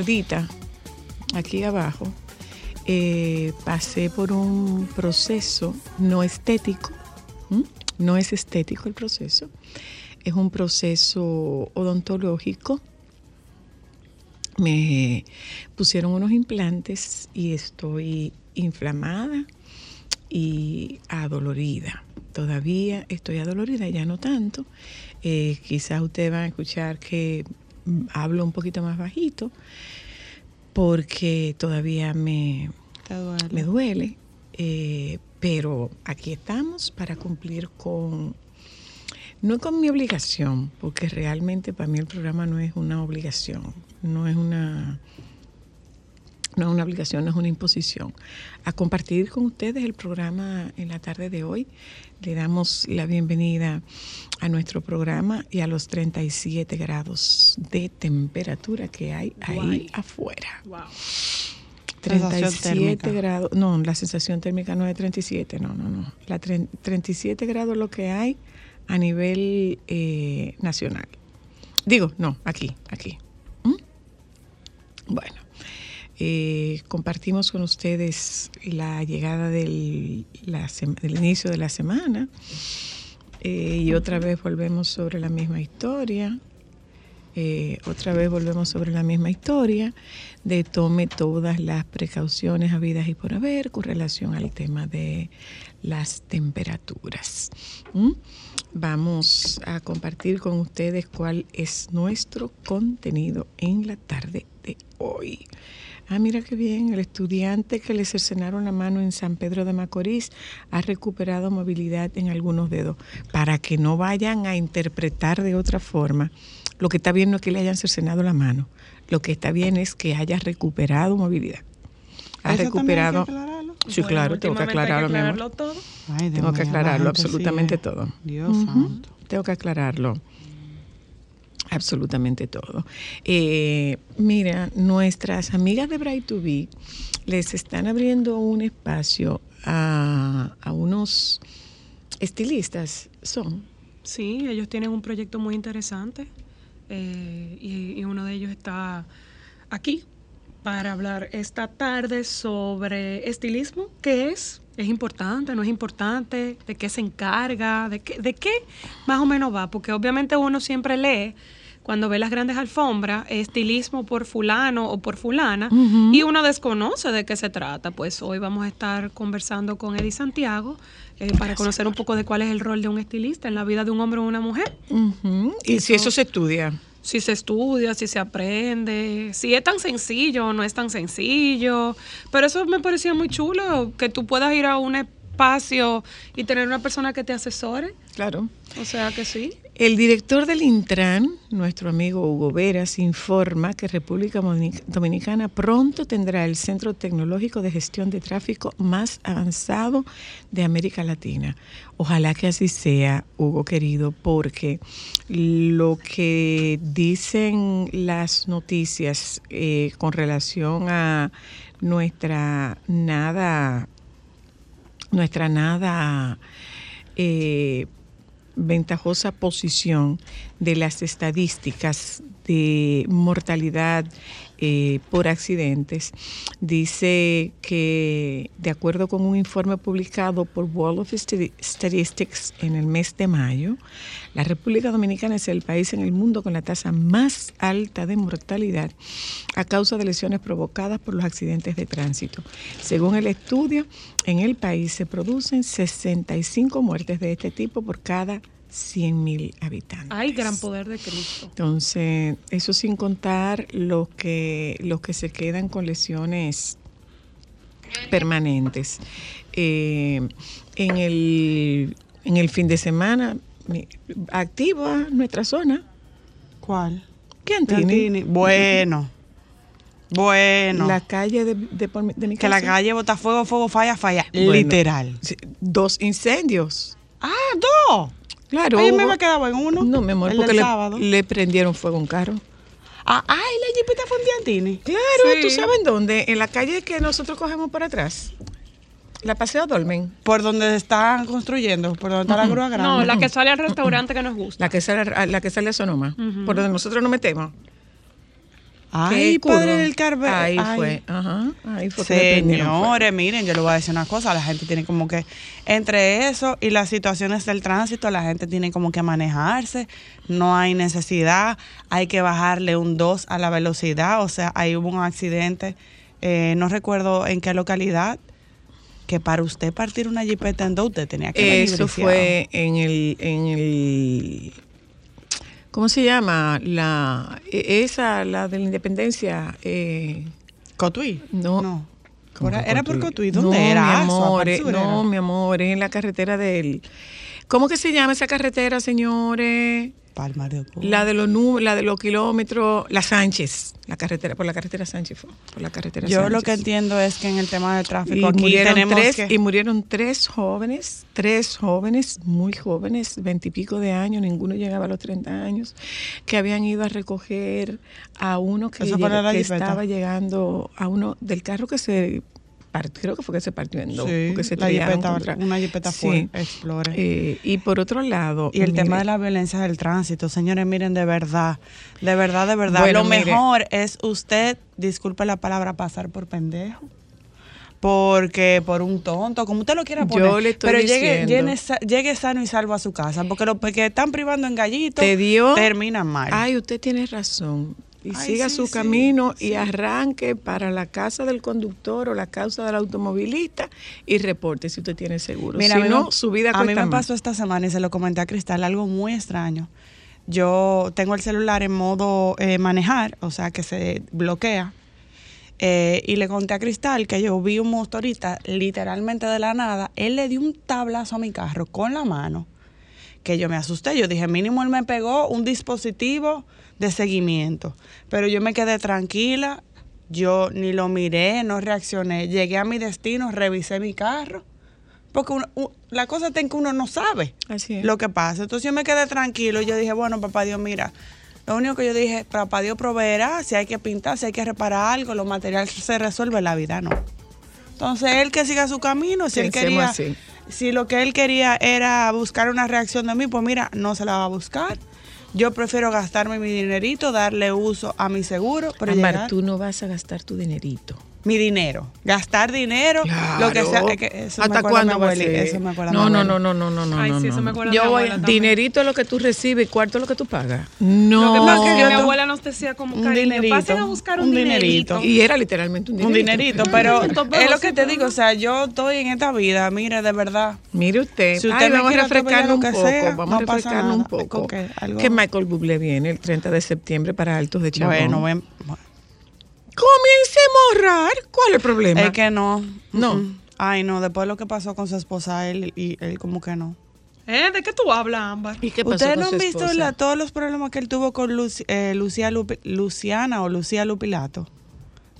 Gordita aquí abajo, eh, pasé por un proceso no estético. No es estético el proceso, es un proceso odontológico. Me pusieron unos implantes y estoy inflamada y adolorida. Todavía estoy adolorida, ya no tanto. Eh, quizás ustedes van a escuchar que hablo un poquito más bajito porque todavía me, me duele. eh, pero aquí estamos para cumplir con, no con mi obligación, porque realmente para mí el programa no es una obligación, no es una no es una obligación, no es una imposición. A compartir con ustedes el programa en la tarde de hoy. Le damos la bienvenida a nuestro programa y a los 37 grados de temperatura que hay ahí afuera. 37 térmica. grados, no, la sensación térmica no es 37, no, no, no. La tre- 37 grados lo que hay a nivel eh, nacional. Digo, no, aquí, aquí. ¿Mm? Bueno, eh, compartimos con ustedes la llegada del, inicio de la semana eh, y otra vez volvemos sobre la misma historia. Eh, otra vez volvemos sobre la misma historia de tome todas las precauciones habidas y por haber con relación al tema de las temperaturas. Vamos a compartir con ustedes cuál es nuestro contenido en la tarde de hoy. Ah, mira qué bien, el estudiante que le cercenaron la mano en San Pedro de Macorís ha recuperado movilidad en algunos dedos. Para que no vayan a interpretar de otra forma, lo que está bien no es que le hayan cercenado la mano, lo que está bien es que haya recuperado movilidad. Ha ¿Eso también hay que recuperado. aclararlo? Sí, claro, tengo que aclararlo, mi amor. todo. Ay, Tengo que aclararlo, la gente absolutamente sigue. todo. Dios santo. Tengo que aclararlo. Absolutamente todo. Eh, mira, nuestras amigas de Bright to Be les están abriendo un espacio a, a unos estilistas. Son. Sí, ellos tienen un proyecto muy interesante eh, y, y uno de ellos está aquí para hablar esta tarde sobre estilismo, qué es, es importante, no es importante, de qué se encarga, de qué, de qué más o menos va, porque obviamente uno siempre lee cuando ve las grandes alfombras, estilismo por fulano o por fulana, y uno desconoce de qué se trata. Pues hoy vamos a estar conversando con Eddie Santiago eh, para conocer un poco de cuál es el rol de un estilista en la vida de un hombre o una mujer. Y si eso se estudia. Si se estudia, si se aprende, si es tan sencillo o no es tan sencillo. Pero eso me parecía muy chulo, que tú puedas ir a un espacio y tener una persona que te asesore. Claro. O sea que sí. El director del Intran, nuestro amigo Hugo Veras, informa que República Dominic- Dominicana pronto tendrá el centro tecnológico de gestión de tráfico más avanzado de América Latina. Ojalá que así sea, Hugo querido, porque lo que dicen las noticias eh, con relación a nuestra nada nuestra nada eh, ventajosa posición de las estadísticas de mortalidad eh, por accidentes, dice que de acuerdo con un informe publicado por World of Stati- Statistics en el mes de mayo, la República Dominicana es el país en el mundo con la tasa más alta de mortalidad a causa de lesiones provocadas por los accidentes de tránsito. Según el estudio, en el país se producen 65 muertes de este tipo por cada 100.000 habitantes. Hay gran poder de Cristo. Entonces, eso sin contar los que, los que se quedan con lesiones permanentes. Eh, en, el, en el fin de semana, activa nuestra zona. ¿Cuál? ¿Quién tiene? Bueno. Bueno. La calle de, de, de mi que la calle bota fuego, fuego, falla, falla. Bueno, Literal. Dos incendios. Ah, dos. Claro. Yo me quedado en uno. No, mi amor, el porque le, le prendieron fuego a un carro. Ah, ay, la jipeta fue en Piantini. Claro, Sí. ¿tú sabes en dónde? En la calle que nosotros cogemos por atrás. La Paseo Dolmen. Por donde están construyendo, por donde está la grúa grande. No, la que sale al restaurante que nos gusta. La que sale, a- la que sale a Sonoma. Por donde nosotros nos metemos. Ay, padre del Carmen. Ahí Ay. fue. Ajá. Ahí fue. Señores, miren, yo le voy a decir una cosa, la gente tiene como que, entre eso y las situaciones del tránsito, la gente tiene como que manejarse, no hay necesidad, hay que bajarle un 2 a la velocidad, o sea, ahí hubo un accidente, eh, no recuerdo en qué localidad, que para usted partir una jipeta en dos, usted tenía que Eso fue en el, en el ¿cómo se llama? La e- esa, la de la independencia, eh, ¿Cotuí? No. No. ¿cómo Era, por Cotuí? ¿dónde no, era? Mi Azua, amor, eh, no, era. mi amor, es en la carretera del ¿Cómo que se llama esa carretera, señores? Palma de Ocoa. La de los la de los kilómetros, la Sánchez, la carretera, por la carretera Sánchez por la carretera Yo Sánchez. lo que entiendo es que en el tema del y tráfico aquí murieron tenemos tres que... y murieron tres jóvenes, tres jóvenes muy jóvenes, veintipico de años, ninguno llegaba a los 30 años, que habían ido a recoger a uno que, que estaba llegando a uno del carro que se partió, creo que fue que se partió en dos, Sí, porque se la jipeta- contra- una jipeta fue, Explorer. Eh, y por otro lado, Y el tema de la violencia del tránsito, señores, miren, de verdad, de verdad, de verdad, Bueno, lo mire. mejor es usted, disculpe la palabra, pasar por pendejo. Porque por un tonto, como usted lo quiera poner. Yo le estoy pero llegue, sa- llegue sano y salvo a su casa. Porque los que están privando en gallito te dio terminan mal. Ay, usted tiene razón. Y Ay, siga sí, su sí, camino y arranque para la casa del conductor o la casa del automovilista y reporte si usted tiene seguro. Mira, si no, me- su vida A mí cuesta me más. pasó esta semana y se lo comenté a Cristal, algo muy extraño. Yo tengo el celular en modo eh, manejar, o sea que se bloquea. Eh, y le conté a Cristal que yo vi un motorista literalmente de la nada. Él le dio un tablazo a mi carro con la mano que yo me asusté. Yo dije, mínimo él me pegó un dispositivo de seguimiento. Pero yo me quedé tranquila, yo ni lo miré, no reaccioné. Llegué a mi destino, revisé mi carro. Porque uno- la cosa en que uno no sabe Así es. lo que pasa. Entonces yo me quedé tranquilo. Yo dije, bueno, papá Dios, mira. Lo único que yo dije, papá Dios proveerá, si hay que pintar, si hay que reparar algo, los materiales se resuelve, la vida no. Entonces él que siga su camino, si él quería, así. si lo que él quería era buscar una reacción de mí, pues mira, no se la va a buscar. Yo prefiero gastarme mi dinerito, darle uso a mi seguro, pero llegar- tú no vas a gastar tu dinerito. Mi dinero, gastar dinero, lo que sea. Que eso ¿Hasta cuándo eso me acuerda a no, no, no, no, no, no, no. Ay, no, sí, eso no. me acuerda Yo voy, dinerito es lo que tú recibes y cuarto es lo que tú pagas. No. Lo que pasa es que mi abuela nos decía como un cariño, dinerito, pasen a buscar un, un dinerito. dinerito. Y era literalmente un Un dinerito. pero dinerito, pero es lo que te digo, no. o sea, yo estoy en esta vida, mire, de verdad. Mire usted, Si usted Ay, me vamos a quiere lo un poco, sea, vamos no a pasa refrescarlo un poco. Que Michael Bublé viene el 30 de septiembre para Altos de Chabón. Bueno, ven, Comiencemos a ahorrar. ¿Cuál es el problema? es que no. No. Mm, mm. Ay, no, después de lo que pasó con su esposa, él y él como que no. ¿Eh? ¿De qué tú hablas, Ámbar? ¿Y qué pasó Ustedes con no su han visto la- todos los problemas que él tuvo con Luci- eh, Lucía Lupi- Luciana o Lucía Lupilato.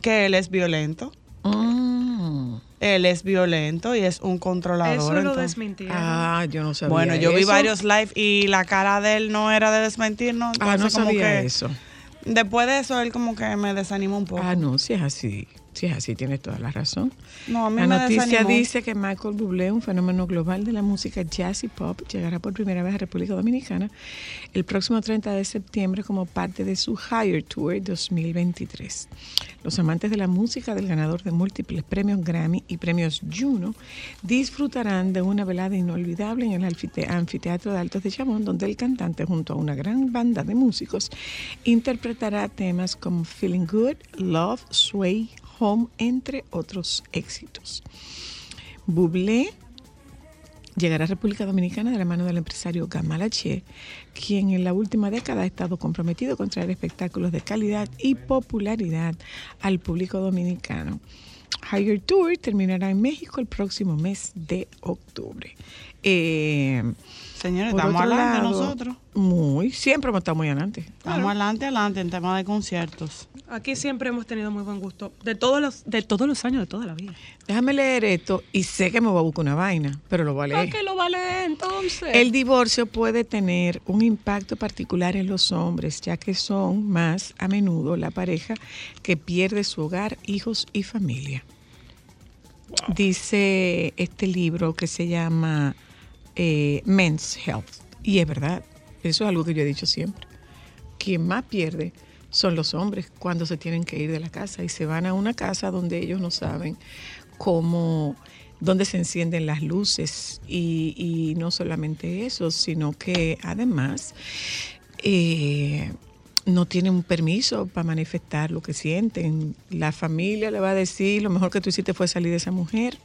Que él es violento. Mm. Él es violento y es un controlador. Eso lo entonces- desmintieron. Ah, yo no sabía Bueno, yo vi varios live y la cara de él no era de desmentir, ¿no? Ah, no Entonces, como sabía que eso. Después de eso, él como que me desanimó un poco. Ah, no, si es así. Sí, así tienes toda la razón. No, a mí La me noticia desanimó. dice que Michael Bublé, un fenómeno global de la música jazz y pop, llegará por primera vez a República Dominicana el próximo 30 de septiembre como parte de su Higher Tour 2023. Los amantes de la música del ganador de múltiples premios Grammy y premios Juno disfrutarán de una velada inolvidable en el anfite- anfiteatro de Altos de Chamón, donde el cantante, junto a una gran banda de músicos, interpretará temas como Feeling Good, Love, Sway, Home, entre otros éxitos. Bublé llegará a República Dominicana de la mano del empresario Gamal H., quien en la última década ha estado comprometido con traer espectáculos de calidad y popularidad al público dominicano. Higher Tour terminará en México el próximo mes de octubre. Eh, Señores, por estamos adelante lado, nosotros. Muy, siempre hemos estado muy adelante. Estamos adelante, adelante en tema de conciertos. Aquí siempre hemos tenido muy buen gusto. De todos los, de todos los años, de toda la vida. Déjame leer esto y sé que me voy a buscar una vaina, pero lo voy a leer. ¿Para qué lo vale entonces? El divorcio puede tener un impacto particular en los hombres, ya que son más a menudo la pareja que pierde su hogar, hijos y familia. Dice este libro que se llama eh, Men's Health. Y es verdad, eso es algo que yo he dicho siempre. Quien más pierde son los hombres cuando se tienen que ir de la casa y se van a una casa donde ellos no saben cómo, dónde se encienden las luces y, no solamente eso, sino que además eh, no tienen un permiso para manifestar lo que sienten. La familia le va a decir, lo mejor que tú hiciste fue salir de esa mujer.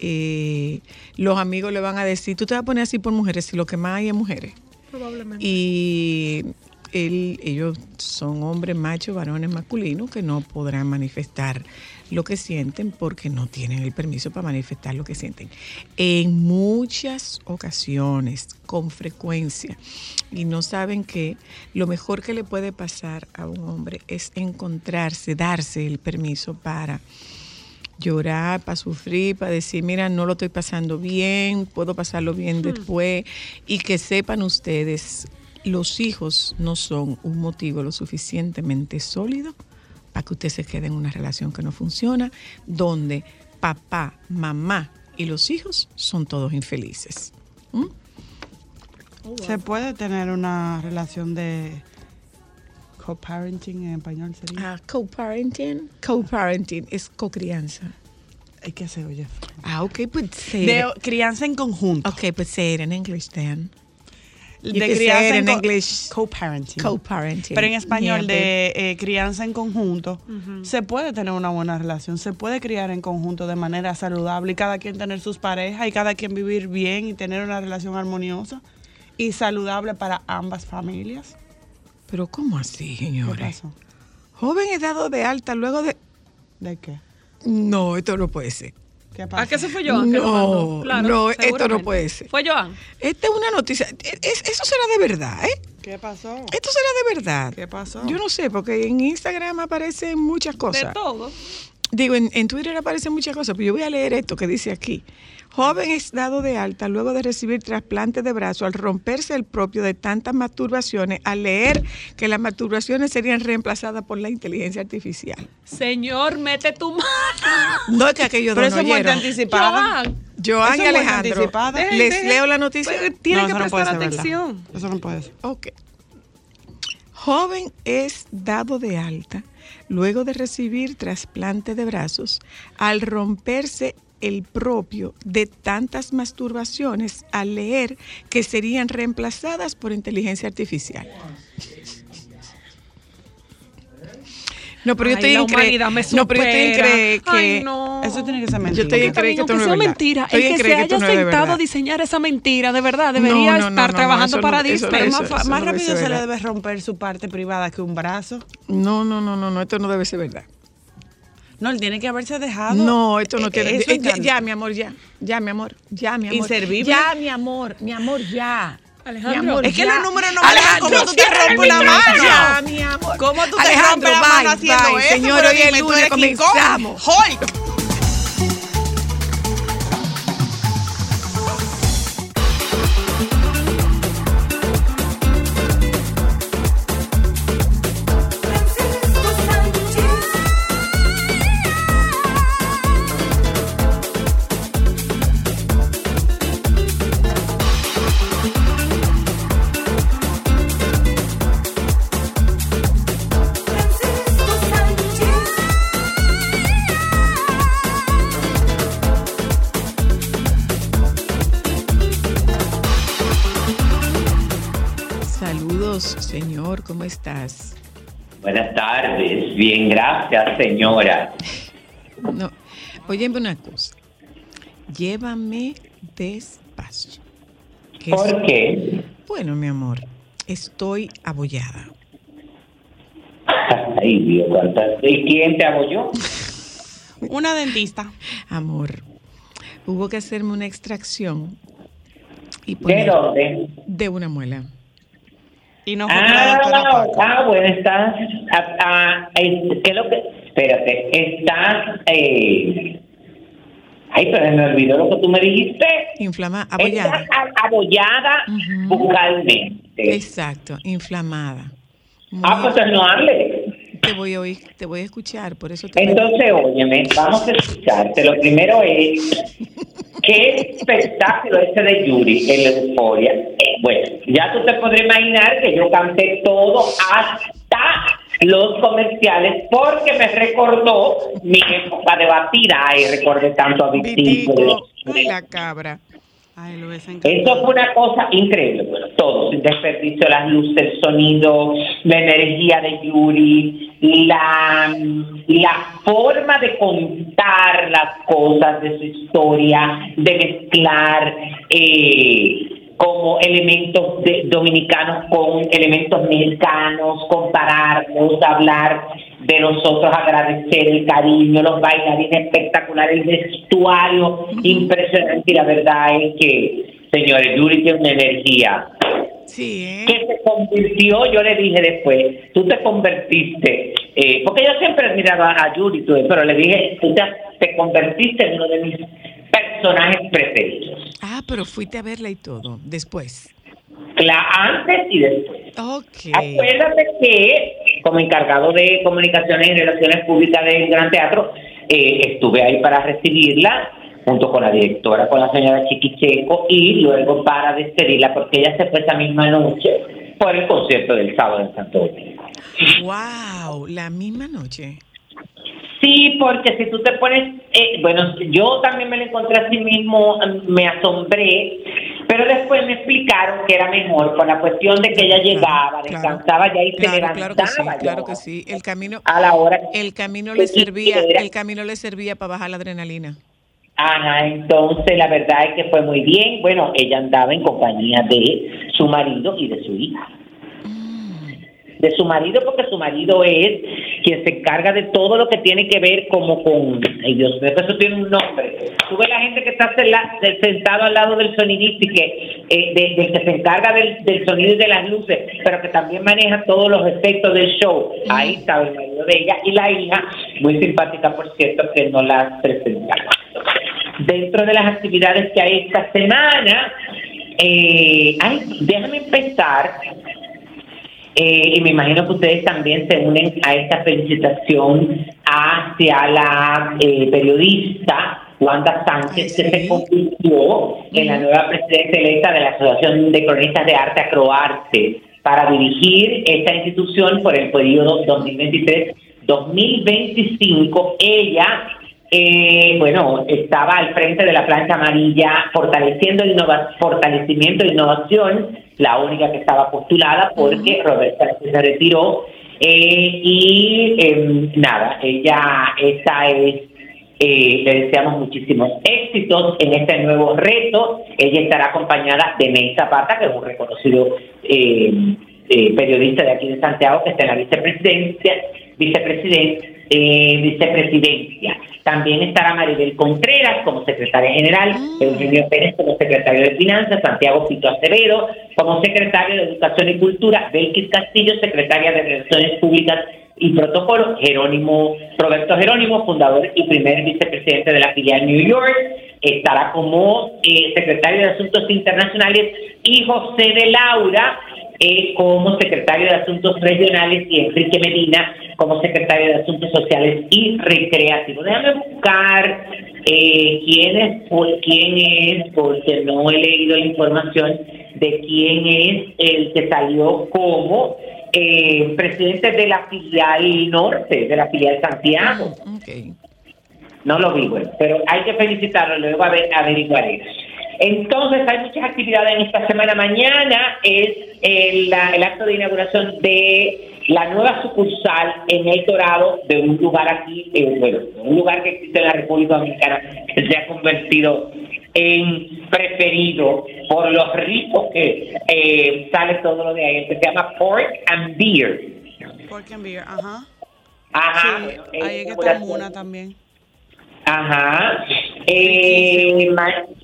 Eh, los amigos le van a decir, tú te vas a poner así por mujeres si lo que más hay es mujeres. Probablemente. Y él- ellos son hombres machos, varones masculinos que no podrán manifestar lo que sienten porque no tienen el permiso para manifestar lo que sienten. En muchas ocasiones, con frecuencia, y no saben que lo mejor que le puede pasar a un hombre es encontrarse, darse el permiso para llorar, para sufrir, para decir, mira, no lo estoy pasando bien, puedo pasarlo bien después, y que sepan ustedes, los hijos no son un motivo lo suficientemente sólido para que usted se quede en una relación que no funciona, donde papá, mamá y los hijos son todos infelices. ¿Mm? Se puede tener una relación de co-parenting en español sería. Ah, co-parenting. Co-parenting es co-crianza. Hay que se oye. Ah, ok, pues say De it. crianza en conjunto. Okay, but say it in English then. You de crianza en English. Co-parenting. Co-parenting. Pero en español, Yeah, de eh, crianza en conjunto, se puede tener una buena relación, se puede criar en conjunto de manera saludable y cada quien tener sus parejas y cada quien vivir bien y tener una relación armoniosa y saludable para ambas familias. Pero ¿cómo así, ¿Qué señores? pasó? Joven es dado de alta luego de... ¿De qué? No, esto no puede ser. ¿Qué pasó? ¿A qué se fue Joan? No? Claro, no, esto no puede ser. ¿Fue Joan? Esta es una noticia. es- eso será de verdad, ¿eh? ¿Qué pasó? Esto será de verdad. ¿Qué pasó? Yo no sé, porque en Instagram aparecen muchas cosas. De todo. Digo, en, en Twitter aparecen muchas cosas, pero yo voy a leer esto que dice aquí. Joven es dado de alta luego de recibir trasplante de brazo al romperse el propio de tantas masturbaciones, al leer que las masturbaciones serían reemplazadas por la inteligencia artificial. Señor, mete tu mano. No es que aquellos Pero eso es muerte anticipada. Joan. Joan Eso y Alejandro, anticipada. ¿les leo la noticia? Pues, Tiene No, que no prestar ser atención. Eso no puede ser. Ok. Joven es dado de alta luego de recibir trasplante de brazos al romperse el propio de tantas masturbaciones al leer que serían reemplazadas por inteligencia artificial. No, pero yo estoy me No, pero yo estoy en supera. creer que Ay, no. Eso tiene que ser mentira. Yo estoy en Está creer bien, que esto no es sea verdad. mentira, Estoy el que se haya es sentado a diseñar esa mentira, de verdad, debería no, no, estar no, trabajando para Disney. Más, rápido se le debe romper su parte privada que un brazo. No, no, no, no, no, esto no debe ser verdad. No, él tiene que haberse dejado. No, esto no eh, tiene. eh, ya, ya, mi amor, ya. Ya, mi amor. Ya, mi amor. Inservible. Ya, mi amor. Mi amor, ya. Alejandro, Mi amor, es que ya. los números no me dejan. ¿Cómo tú te rompes la mano? Ya, mi amor. ¿Cómo tú te rompes la mano haciendo eso? Señor, hoy es lunes, comenzamos. Hulk. Bien, gracias señora. No, óyeme una cosa. Llévame despacio. Que ¿Por qué? Bueno, mi amor, estoy abollada. Ay, Dios. ¿Y quién te apoyó? Una dentista. Amor, hubo que hacerme una extracción y ¿De dónde? de una muela. Y no fue con la doctora Ah, Paco. ah, bueno, estás. ah, ah, ¿Qué es lo que.? Espérate, estás. Eh, ay, pero me olvidó lo que tú me dijiste. Inflamada, abollada. Estás a- abollada bucalmente. Exacto, inflamada. Muy- Ah, pues no hable. te voy a oír, te voy a escuchar, por eso te Entonces, óyeme, vamos a escucharte. Lo primero es, ¿qué espectáculo ese de Yuri en la euforia? Bueno, ya tú te podrás imaginar que yo canté todo hasta los comerciales porque me recordó mi época de batida y recordé tanto a Vitico. Ay, la cabra. Ay, lo. Eso fue una cosa increíble, bueno, todo, sin desperdicio, las luces, el sonido, la energía de Yuri, la, la forma de contar las cosas de su historia, de mezclar eh, como elementos de- dominicanos con elementos mexicanos, compararlos, hablar de nosotros, agradecer el cariño, los bailarines espectaculares, el vestuario impresionante y la verdad es que, señores, Yuri tiene una energía Sí, ¿eh? que se convirtió, yo le dije después, tú te convertiste, eh, porque yo siempre admiraba a Yuri, pero le dije, tú te, te convertiste en uno de mis personajes preferidos. Ah, pero fuiste a verla y todo, después. Cla- antes y después. Ok. Acuérdate que como encargado de comunicaciones y relaciones públicas del Gran Teatro, eh, estuve ahí para recibirla junto con la directora, con la señora Chiquicheco, y luego para despedirla, porque ella se fue esa misma noche por el concierto del sábado en Santo Domingo. Wow, la misma noche. Sí, porque si tú te pones, eh, bueno, yo también me lo encontré así mismo, mm, me asombré, pero después me explicaron que era mejor por la cuestión de que ella llegaba, descansaba ya y se levantaba. claro que sí, claro que sí. El camino, A la hora el camino le servía, el camino le servía para bajar la adrenalina. Ajá, entonces la verdad es que fue muy bien. Bueno, ella andaba en compañía de su marido y de su hija. De su marido, porque su marido es quien se encarga de todo lo que tiene que ver como con... Ay, Dios mío, eso tiene un nombre. Tú ves la gente que está sentado al lado del sonidista y que, eh, de- que se encarga del, del sonido y de las luces, pero que también maneja todos los efectos del show. Ahí está el marido de ella y la hija, muy simpática, por cierto, que no la presentaba dentro de las actividades que hay esta semana. Eh, ay, déjame empezar. Eh, y me imagino que ustedes también se unen a esta felicitación hacia la eh, periodista Wanda Sánchez, Ay, que se convirtió en la nueva presidenta electa de la Asociación de Cronistas de Arte Acroarte para dirigir esta institución por el periodo 2023-2025. Ella eh, bueno, estaba al frente de la plancha amarilla fortaleciendo innova- fortalecimiento e innovación, la única que estaba postulada porque Roberta se retiró eh, y em, nada, ella esa es eh, le deseamos muchísimos éxitos en este nuevo reto. Ella estará acompañada de Ney Zapata, que es un reconocido eh, eh, periodista de aquí de Santiago, que está en la vicepresidencia, vicepresidente, eh, vicepresidencia. También estará Maribel Contreras como secretaria general, Eugenio Pérez como secretario de Finanzas, Santiago Pito Acevedo como secretario de Educación y Cultura, Belkis Castillo, secretaria de Relaciones Públicas y Protocolo, Jerónimo, Roberto Jerónimo, fundador y primer vicepresidente de la filial New York, estará como eh, secretario de Asuntos Internacionales y José de Laura eh, como secretario de Asuntos Regionales y Enrique Medina como secretario de Asuntos Sociales y Recreativos. Déjame buscar eh, quién es, por quién es, porque no he leído la información de quién es el que salió como eh, presidente de la filial norte, de la filial Santiago. No lo vi, bueno, pero hay que felicitarlo, luego ave- averiguaré. Entonces hay muchas actividades en esta semana. Mañana es el, acto de inauguración de la nueva sucursal en El Dorado de un lugar aquí, eh, bueno, un lugar que existe en la República Dominicana que se ha convertido en preferido por los ricos que eh, sale todo lo de ahí, que se llama Pork and Beer. Pork and beer, ajá. Ajá, sí, bueno, ahí es que está Muna también. Ajá. Eh,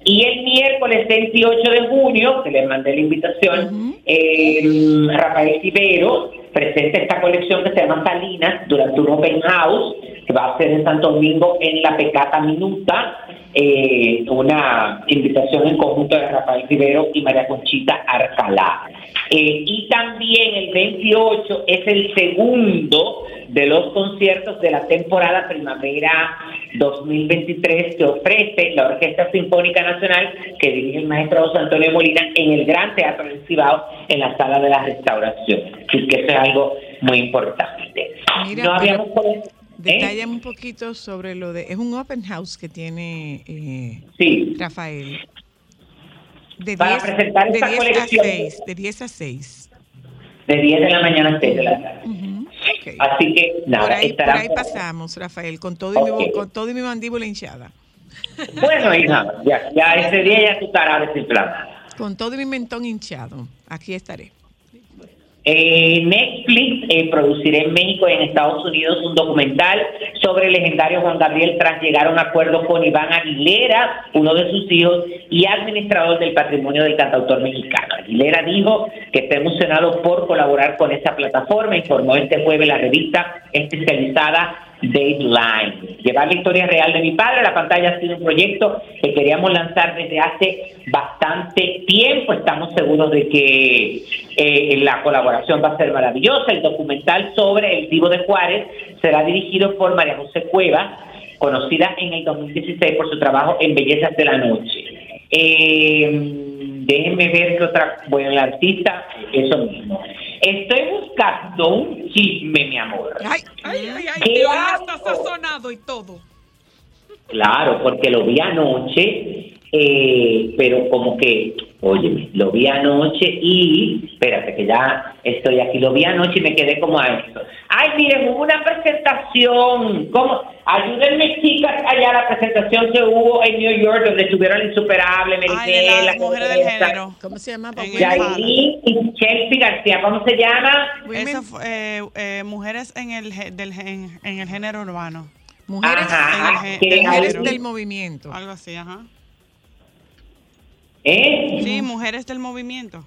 y el miércoles 28 de junio, que les mandé la invitación, eh, Rafael Tibero presenta esta colección que se llama Salinas durante un open house que va a ser en Santo Domingo en la Pecata Minuta. eh, una invitación en conjunto de Rafael Tibero y María Conchita Arcalá. Eh, y también el 28 es el segundo de los conciertos de la temporada primavera 2023 que ofrece la Orquesta Sinfónica Nacional que dirige el maestro José Antonio Molina en el Gran Teatro del Cibao en la Sala de la Restauración. Así que eso es algo muy importante. Mira, no habíamos... ¿eh? Detállame un poquito sobre lo de... Es un open house que tiene eh, Sí. Rafael. De Para 10, presentar de esta 10 a colección. 6. De 10 a 6. De 10 de la mañana a 6 de la tarde. Ujú, Así que nada, por, ahí, por ahí pasamos, Rafael, con todo, y mi, con todo y mi mandíbula hinchada. Bueno, hija, ya, ya ese día ya tú estarás desinflamada. Con todo y mi mentón hinchado. Aquí estaré. Eh, Netflix eh, producirá en México y en Estados Unidos un documental sobre el legendario Juan Gabriel tras llegar a un acuerdo con Iván Aguilera, uno de sus hijos y administrador del patrimonio del cantautor mexicano. Aguilera dijo que está emocionado por colaborar con esa plataforma, informó este jueves la revista especializada Dateline. Llevar la historia real de mi padre a la pantalla ha sido un proyecto que queríamos lanzar desde hace bastante tiempo. Estamos seguros de que eh, la colaboración va a ser maravillosa. El documental sobre el Divo de Juárez será dirigido por María José Cuevas, conocida en el 2016 por su trabajo en Bellezas de la Noche. Eh, déjenme ver qué otra. Bueno, artista, eso mismo. Estoy buscando un chisme, mi amor. Ay, Ay, ay, ay, ¿Qué que está sazonado y todo. Claro, porque lo vi anoche, eh, pero como que, oye, lo vi anoche y, espérate que ya estoy aquí, lo vi anoche y me quedé como a esto. Ay, miren, hubo una presentación, ¿cómo? Ayúdenme chicas allá la presentación que hubo en New York donde estuvieron la insuperable, Ay, de Meritela, las mujeres del género. ¿Cómo se llama? En el Yailin y Chelsea García, ¿cómo se llama? Fue, eh, eh, mujeres en el, del, gen- en el género urbano. Mujeres, Ajá, en el mujeres del movimiento. Algo así, ajá. ¿Eh? Sí, mujeres del movimiento.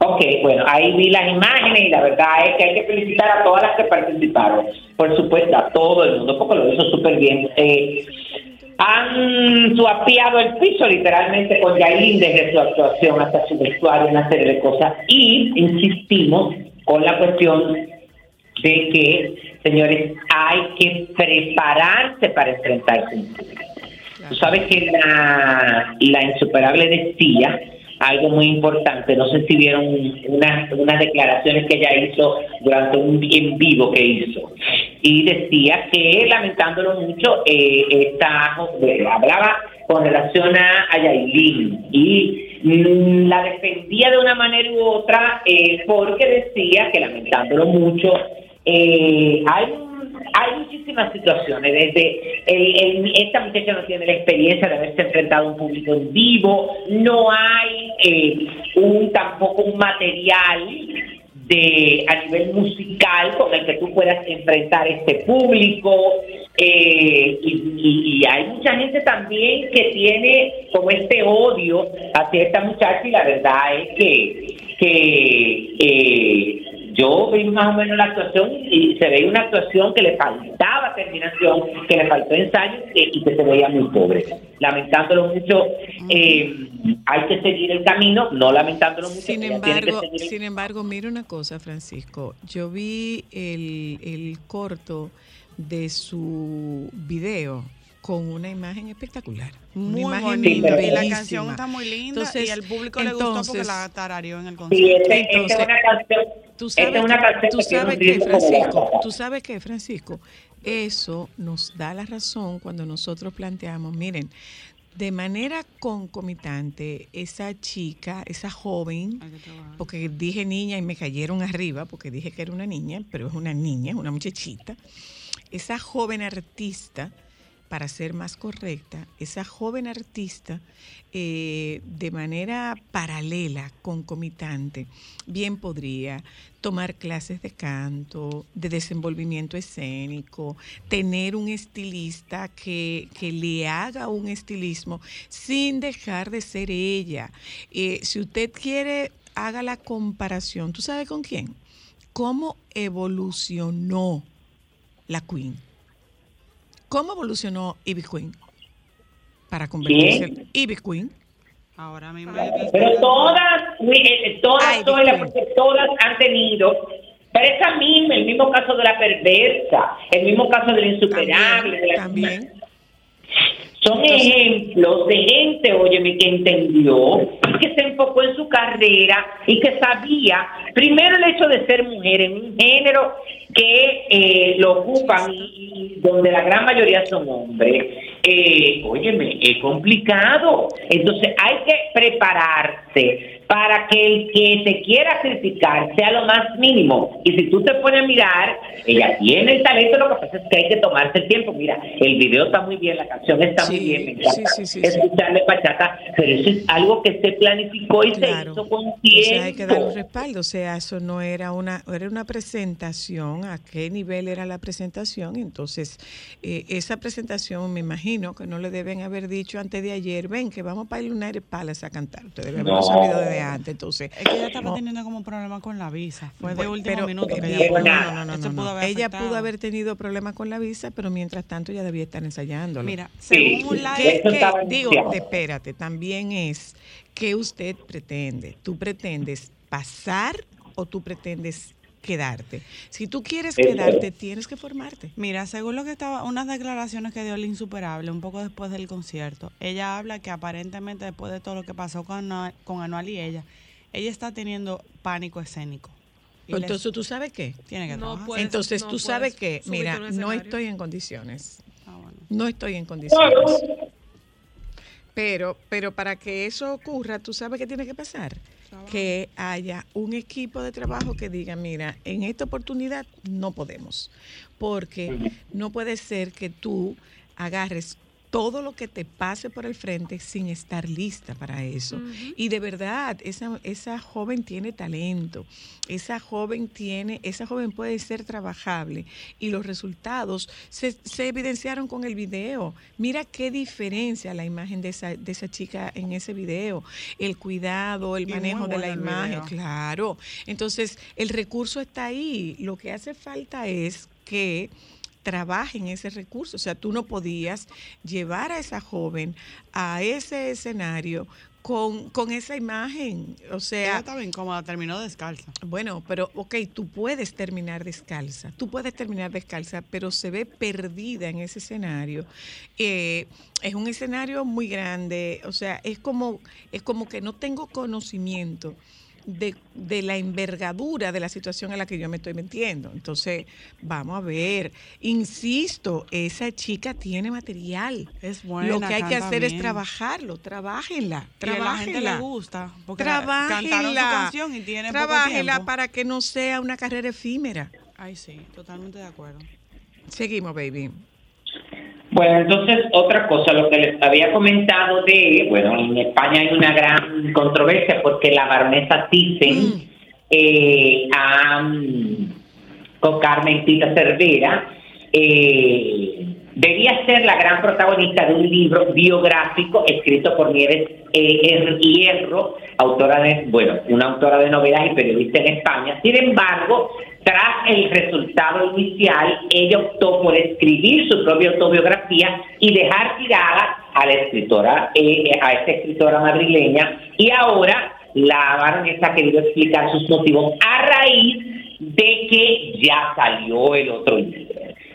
Ok, bueno, ahí vi las imágenes y la verdad es que hay que felicitar a todas las que participaron. Por supuesto, a todo el mundo, porque lo hizo súper bien. Eh, han suapiado el piso literalmente con Yailin desde su actuación hasta su vestuario, una serie de cosas. Y insistimos con la cuestión de que, señores, hay que prepararse para enfrentarse en público. Tú sabes que la, la insuperable decía algo muy importante, no sé si vieron unas, unas declaraciones que ella hizo durante un en vivo que hizo, y decía que lamentándolo mucho, eh, esta, hablaba con relación a, a y mm, la defendía de una manera u otra eh, porque decía que lamentándolo mucho, eh, hay hay muchísimas situaciones, desde esta muchacha no tiene la experiencia de haberse enfrentado a un público en vivo, no hay eh, un tampoco un material de a nivel musical con el que tú puedas enfrentar este público eh, y hay mucha gente también que tiene como este odio hacia esta muchacha y la verdad es que que eh, yo vi más o menos la actuación y se veía una actuación que le faltaba terminación, que le faltó ensayo y, que se veía muy pobre. Lamentándolo mucho, eh, hay que seguir el camino, no lamentándolo mucho. Sin que embargo, sin embargo, mira una cosa, Francisco. Yo vi el, el corto de su video con una imagen espectacular. Muy una imagen bonita. Y la canción está muy linda Entonces, y al público le gustó porque la tarareó en el Sí, concierto. este- esta Entonces, es una canción. Tú esta sabes, es una que- canción tú que tiene sabes que, Francisco, tú sabes que, Francisco, eso nos da la razón cuando nosotros planteamos, miren, De manera concomitante, esa chica, esa joven, porque dije niña y me cayeron arriba, porque dije que era una niña, pero es una niña, una muchachita. Esa joven artista, para ser más correcta, esa joven artista, eh, de manera paralela, concomitante, bien podría tomar clases de canto, de desenvolvimiento escénico, tener un estilista que, que le haga un estilismo sin dejar de ser ella. Eh, si usted quiere, haga la comparación. ¿Tú sabes con quién? ¿Cómo evolucionó la Queen? ¿Cómo evolucionó Ivy Queen? Para convertirse en Ivy Queen. Ahora mismo. Pero todas, eh, todas, Ay, todas, las- todas han tenido, pero esa misma, el mismo caso de la perversa, el mismo caso de la insuperable, de la- También. son ejemplos de gente, óyeme, que entendió, que se enfocó en su carrera y que sabía, primero el hecho de ser mujer en un género que eh, lo ocupan y, donde la gran mayoría son hombres. Eh, óyeme, es complicado. Entonces hay que prepararse para que el que te quiera criticar sea lo más mínimo. Y si tú te pones a mirar, ella tiene el talento, lo que pasa es que hay que tomarse el tiempo. Mira, el video está muy bien, la canción está muy bien, me encanta sí, sí, escucharle bachata, pero eso es algo que se planificó y Claro. se hizo con O tiempo. sea, hay que dar un respaldo. O sea, eso no era una, era una presentación. ¿A qué nivel era la presentación? Entonces, eh, esa presentación, me imagino que no le deben haber dicho antes de ayer, ven, que vamos para el Lunar Palace a cantar. Ustedes deben haberlo No. sabido antes. Entonces, Es que ella estaba no. teniendo como problema con la visa. Fue de último pero- minuto que ella fue. no, no, no, pudo haber Ella pudo haber tenido problemas con la visa, pero mientras tanto ella debía estar ensayándolo. Mira, Sí. según un ¿Qué? live. ¿Qué, Eso qué- estaba digo, espérate, también es que usted pretende. ¿Tú pretendes pasar o tú pretendes quedarte? Si tú quieres Eso. quedarte, tienes que formarte. Mira, según lo que estaba, unas declaraciones que dio el insuperable un poco después del concierto, ella habla que aparentemente después de todo lo que pasó con, Anual- con Anual y ella, ella está teniendo pánico escénico. Les- Entonces, ¿tú sabes qué? tiene que No trabajar. Entonces, no tú sabes subirte mira, a un no estoy en condiciones. Ah, bueno. No estoy en condiciones. Pero, pero para que eso ocurra, tú sabes qué tiene que pasar. Que haya un equipo de trabajo que diga, mira, en esta oportunidad no podemos. Porque no puede ser que tú agarres todo lo que te pase por el frente sin estar lista para eso. Y de verdad, esa, esa joven tiene talento, esa joven tiene, esa joven puede ser trabajable y los resultados se, se evidenciaron con el video. Mira qué diferencia la imagen de esa, de esa chica en ese video, el cuidado, el Y manejo de la imagen, video. claro. Entonces, el recurso está ahí. Lo que hace falta es que trabajen ese recurso. O sea, tú no podías llevar a esa joven a ese escenario con, con esa imagen. O Ella sea, estaba incómoda, terminó descalza. bueno, pero ok, tú puedes terminar descalza, tú puedes terminar descalza, pero se ve perdida en ese escenario. Eh, es un escenario muy grande, o sea, es como, es como que no tengo conocimiento de, de la envergadura de la situación en la que yo me estoy metiendo. Entonces, vamos a ver, insisto, esa chica tiene material. Es buena. Lo que hay que hacer es trabajarlo, trabajenla, Y a la gente le gusta. Porque cantaron su canción y tiene poco tiempo. para que no sea una carrera efímera. Ay, sí, totalmente de acuerdo. Seguimos, baby. Bueno, entonces otra cosa, lo que les había comentado de, bueno, en España hay una gran controversia porque la baronesa Thyssen eh, ha, mm, con Carmen Tita Cervera eh, debía ser la gran protagonista de un libro biográfico escrito por Nieves eh, Hierro, autora de, bueno, una autora de novelas y periodista en España. Sin embargo, tras el resultado inicial, ella optó por escribir su propia autobiografía y dejar tirada a la escritora, eh, a esta escritora madrileña, y ahora la baronesa ha querido explicar sus motivos a raíz de que ya salió el otro libro.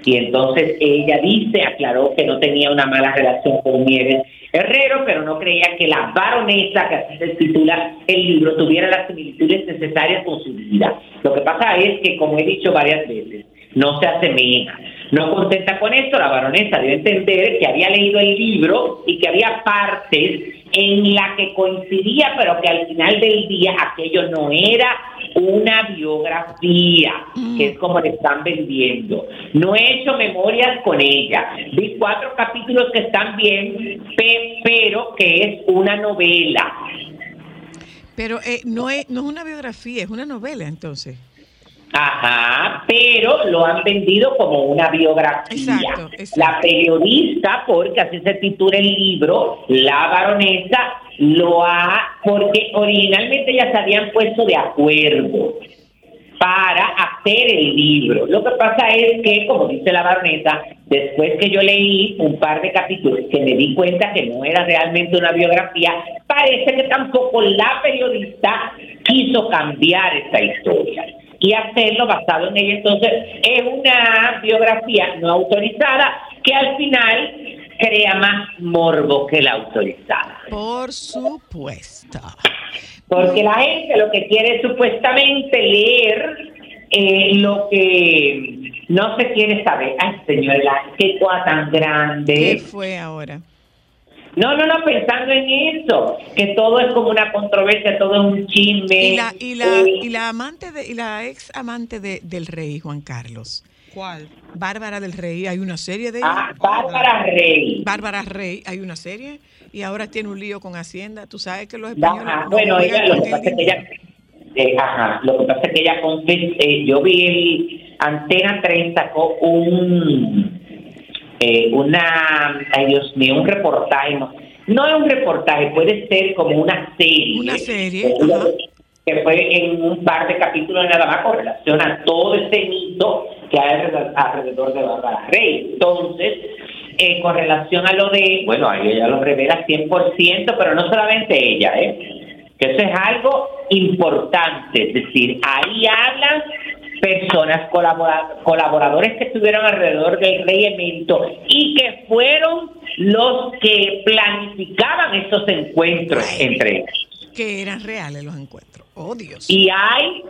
Y entonces ella dice, aclaró que no tenía una mala relación con Nieves Herrero, pero no creía que la baronesa, que así se titula el libro, tuviera las similitudes necesarias con su vida. Lo que pasa es que, como he dicho varias veces, no se asemeja. No contenta con esto, la baronesa debe entender que había leído el libro y que había partes en la que coincidía, pero que al final del día aquello no era una biografía, que es como le están vendiendo. No he hecho memorias con ella. Vi cuatro capítulos que están bien, pe- pero que es una novela. Pero eh, no, es, no es una biografía, es una novela entonces. Ajá, pero lo han vendido como una biografía. Exacto, exacto. La periodista, porque así se titula el libro, la baronesa, lo ha, porque originalmente ya se habían puesto de acuerdo para hacer el libro. Lo que pasa es que, como dice la baronesa, después que yo leí un par de capítulos que me di cuenta que no era realmente una biografía, parece que tampoco la periodista quiso cambiar esta historia y hacerlo basado en ella. Entonces, es una biografía no autorizada que al final crea más morbo que la autorizada. Por supuesto. Porque la gente lo que quiere es supuestamente leer eh, lo que no se quiere saber. Ay, señora, qué cosa tan ¿Qué grande. fue ahora? No, no, no, pensando en eso, que todo es como una controversia, todo es un chisme. Y la, y la, Eh, y la amante de, y la ex amante de, del rey, Juan Carlos. ¿Cuál? Bárbara del Rey, hay una serie de ella. ah, Bárbara Rey. Bárbara Rey, hay una serie. Y ahora tiene un lío con Hacienda. Tú sabes que los españoles. ajá, no bueno, ella, lo que pasa es que ella, eh, ajá, lo que pasa es que ella eh, yo vi el Antena 3 sacó un, eh, una, ay Dios mío, un reportaje, no, no es un reportaje, puede ser como una serie. Una serie, Eh, que fue en un par de capítulos nada más con relación a todo ese mito que hay alrededor- de Bárbara Rey. Entonces, eh, con relación a lo de, bueno, ahí ella lo revela 100%, pero no solamente ella, ¿eh? que eso es algo importante, es decir, ahí hablan personas, colabora- colaboradores que estuvieron alrededor del rey emérito y que fueron los que planificaban estos encuentros entre ellos. Que eran reales los encuentros. Oh, Dios. Y hay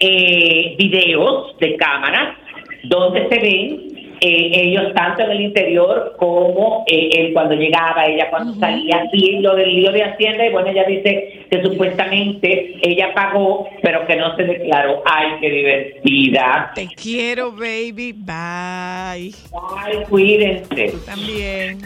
eh, videos de cámaras donde se ven eh, ellos tanto en el interior como eh, él cuando llegaba, ella cuando salía, y lo del lío de Hacienda, y bueno, ella dice que supuestamente ella pagó, pero que no se declaró. ¡Ay, qué divertida! Te quiero, baby. Bye. ¡Ay, cuídense! Tú también.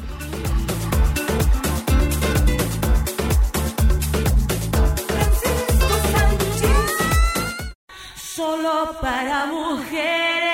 Solo para mujeres.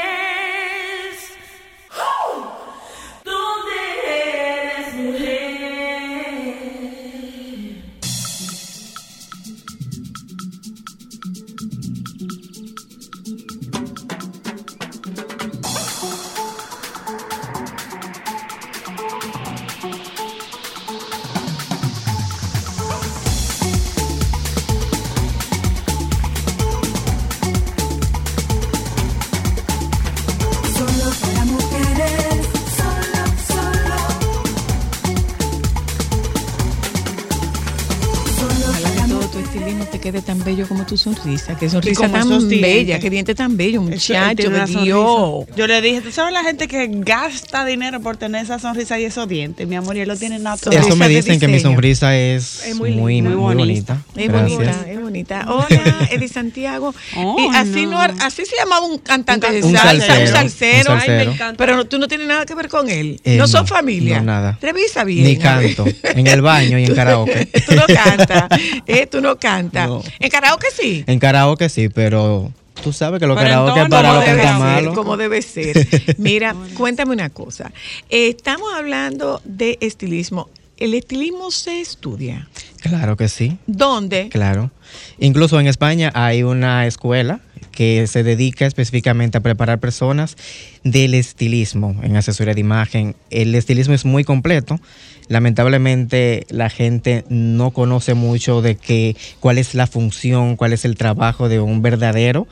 Bello como tu sonrisa. Que sonrisa tan bella, que diente tan bello, muchacho de. Dios. Yo le dije, ¿tú sabes la gente que gasta dinero por tener esa sonrisa y esos dientes? Mi amor, y él lo tiene natural. Eso me dicen que mi sonrisa es, Es muy muy, linda. muy, Muy bonita. Es Gracias. bonita, es bonita. Hola, Eddie Santiago. Oh, y así no. no. así se llamaba un cantante Un de Un salsa, salsero. un salsero. Ay, me encanta. Pero no- tú no tienes nada que ver con él. Eh, no son familia. no, nada. Revisa bien. Ni canto. En el baño y en karaoke. tú no cantas. Eh, tú no cantas. En karaoke sí. En karaoke sí, pero tú sabes que en karaoke tono, para los que debe están ser, malos. como debe ser. Mira, cuéntame una cosa. Estamos hablando de estilismo. ¿El estilismo se estudia? Claro que sí. ¿Dónde? Claro. Incluso en España hay una escuela que se dedica específicamente a preparar personas del estilismo en asesoría de imagen. El estilismo es muy completo. lamentablemente la gente no conoce mucho de qué, cuál es la función, cuál es el trabajo de un verdadero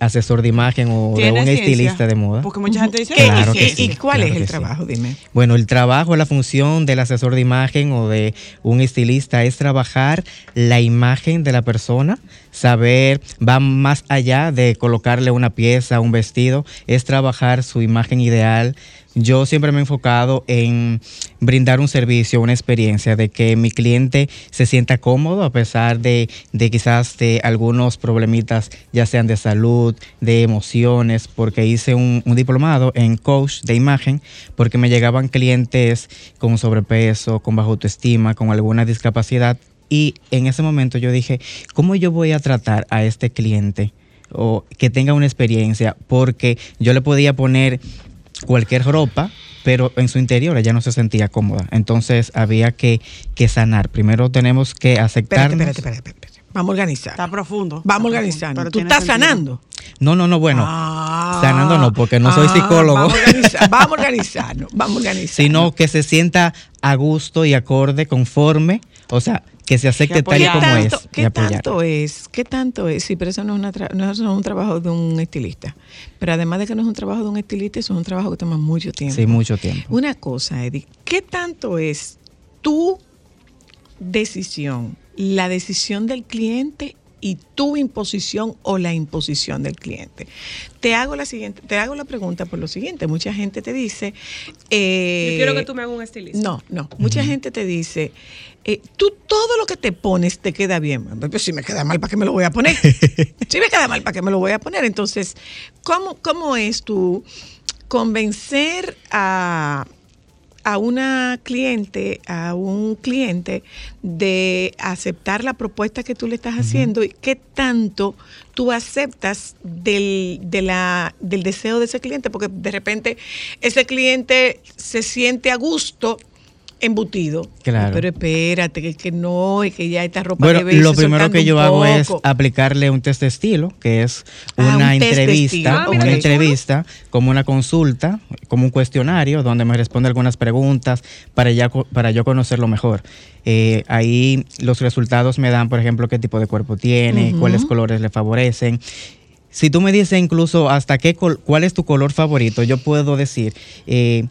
asesor de imagen o de ¿Tiene un ciencia? estilista de moda. Porque mucha gente dice, ¿Qué- "Ah, Claro y, que y- sí, y cuál claro es el que sí. trabajo? Dime. Bueno, el trabajo, la función del asesor de imagen o de un estilista es trabajar la imagen de la persona, saber, va más allá de colocarle una pieza, un vestido, es trabajar su imagen ideal. Yo siempre me he enfocado en brindar un servicio, una experiencia, de que mi cliente se sienta cómodo a pesar de, de quizás de algunos problemitas, ya sean de salud, de emociones, porque hice un, un diplomado en coach de imagen, porque me llegaban clientes con sobrepeso, con baja autoestima, con alguna discapacidad. Y en ese momento yo dije, ¿cómo yo voy a tratar a este cliente? O que tenga una experiencia, porque yo le podía poner cualquier ropa, pero en su interior ella no se sentía cómoda. Entonces había que, que sanar. Primero tenemos que aceptar. espérate, espérate, espérate. Vamos a organizar. Está profundo. Vamos Está organizando. profundo, pero Tú estás sentido. sanando. No, no, no, bueno. Ah, sanando no, porque no soy ah, psicólogo. Vamos a organizar, vamos a organizarnos, vamos a organizar. sino que se sienta a gusto y acorde, conforme, o sea, que se acepte Que tal y como tanto, es. ¿Qué tanto es? ¿Qué tanto es? Sí, pero eso no es, una tra- no, es un trabajo de un estilista. Pero además de que no es un trabajo de un estilista, eso es un trabajo que toma mucho tiempo. Sí, mucho tiempo. Una cosa, Eddie, ¿qué tanto es tu decisión, la decisión del cliente y tu imposición o la imposición del cliente? Te hago la siguiente, te hago la pregunta por lo siguiente. Mucha gente te dice, eh, Yo quiero que tú me hagas un estilista. no, no. Mucha gente te dice, eh, tú todo lo que te pones te queda bien. Pues si me queda mal, ¿para qué me lo voy a poner? si me queda mal, ¿para qué me lo voy a poner? Entonces, ¿cómo, cómo es tú convencer a, a una cliente, a un cliente, de aceptar la propuesta que tú le estás haciendo y qué tanto tú aceptas del, de la, del deseo de ese cliente, porque de repente ese cliente se siente a gusto embutido. Claro. Pero espérate, que, que no, y que ya esta ropa Bueno, debe lo primero que yo hago es aplicarle un test de estilo, que es Ah, una un entrevista. Ah, una entrevista, como una consulta, como un cuestionario, donde me responde algunas preguntas para, ya, para yo conocerlo mejor. Eh, ahí los resultados me dan, por ejemplo, qué tipo de cuerpo tiene, cuáles colores le favorecen. Si tú me dices incluso hasta qué cuál es tu color favorito, yo puedo decir eh,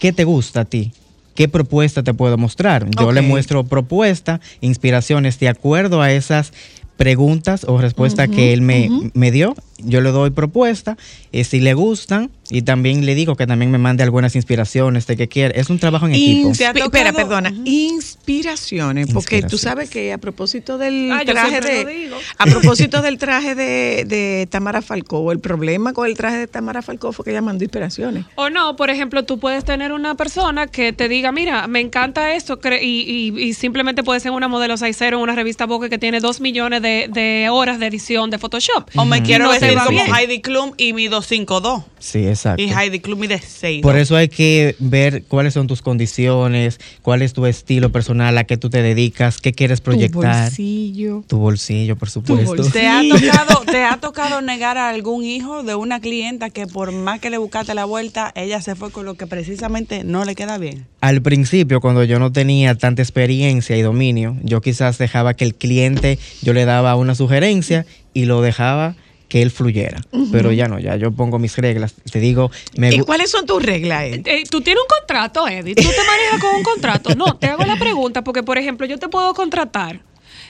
qué te gusta a ti, qué propuesta te puedo mostrar. Yo le muestro propuesta, inspiraciones de acuerdo a esas preguntas o respuestas que él me, me dio. Yo le doy propuesta, eh, si le gustan, y también le digo que también me mande algunas inspiraciones de qué quiere. Es un trabajo en equipo. Inspi- ¿Te ha espera, perdona, inspiraciones, porque tú Inspiraciones. sabes que a propósito del Ah, traje de a propósito del traje de, de Tamara Falcó, el problema con el traje de Tamara Falcó fue que ella mandó inspiraciones. O no, por ejemplo, tú puedes tener una persona que te diga, mira, me encanta esto, cre- y, y- y simplemente puede ser una modelo 6 en una revista Vogue que tiene dos millones de, de horas de edición de Photoshop. O me quiero no va como. Heidi Klum y mido 5'2". Sí, exacto. Y Heidi Klum mide 6. Por eso hay que ver cuáles son tus condiciones, cuál es tu estilo personal, a qué tú te dedicas, qué quieres Tu proyectar. bolsillo. Tu bolsillo, por supuesto. bolsillo. ¿Te ha, tocado, ¿Te ha tocado negar a algún hijo de una clienta que por más que le buscaste la vuelta, ella se fue con lo que precisamente no le queda bien? Al principio, cuando yo no tenía tanta experiencia y dominio, yo quizás dejaba que el cliente, yo le daba una sugerencia y lo dejaba que él fluyera. Pero ya no, ya yo pongo mis reglas. Te digo, me ¿Y cuáles son tus reglas? Ed? Eh, Tú tienes un contrato, Eddie. Tú te manejas con un contrato. No, te hago la pregunta porque, por ejemplo, yo te puedo contratar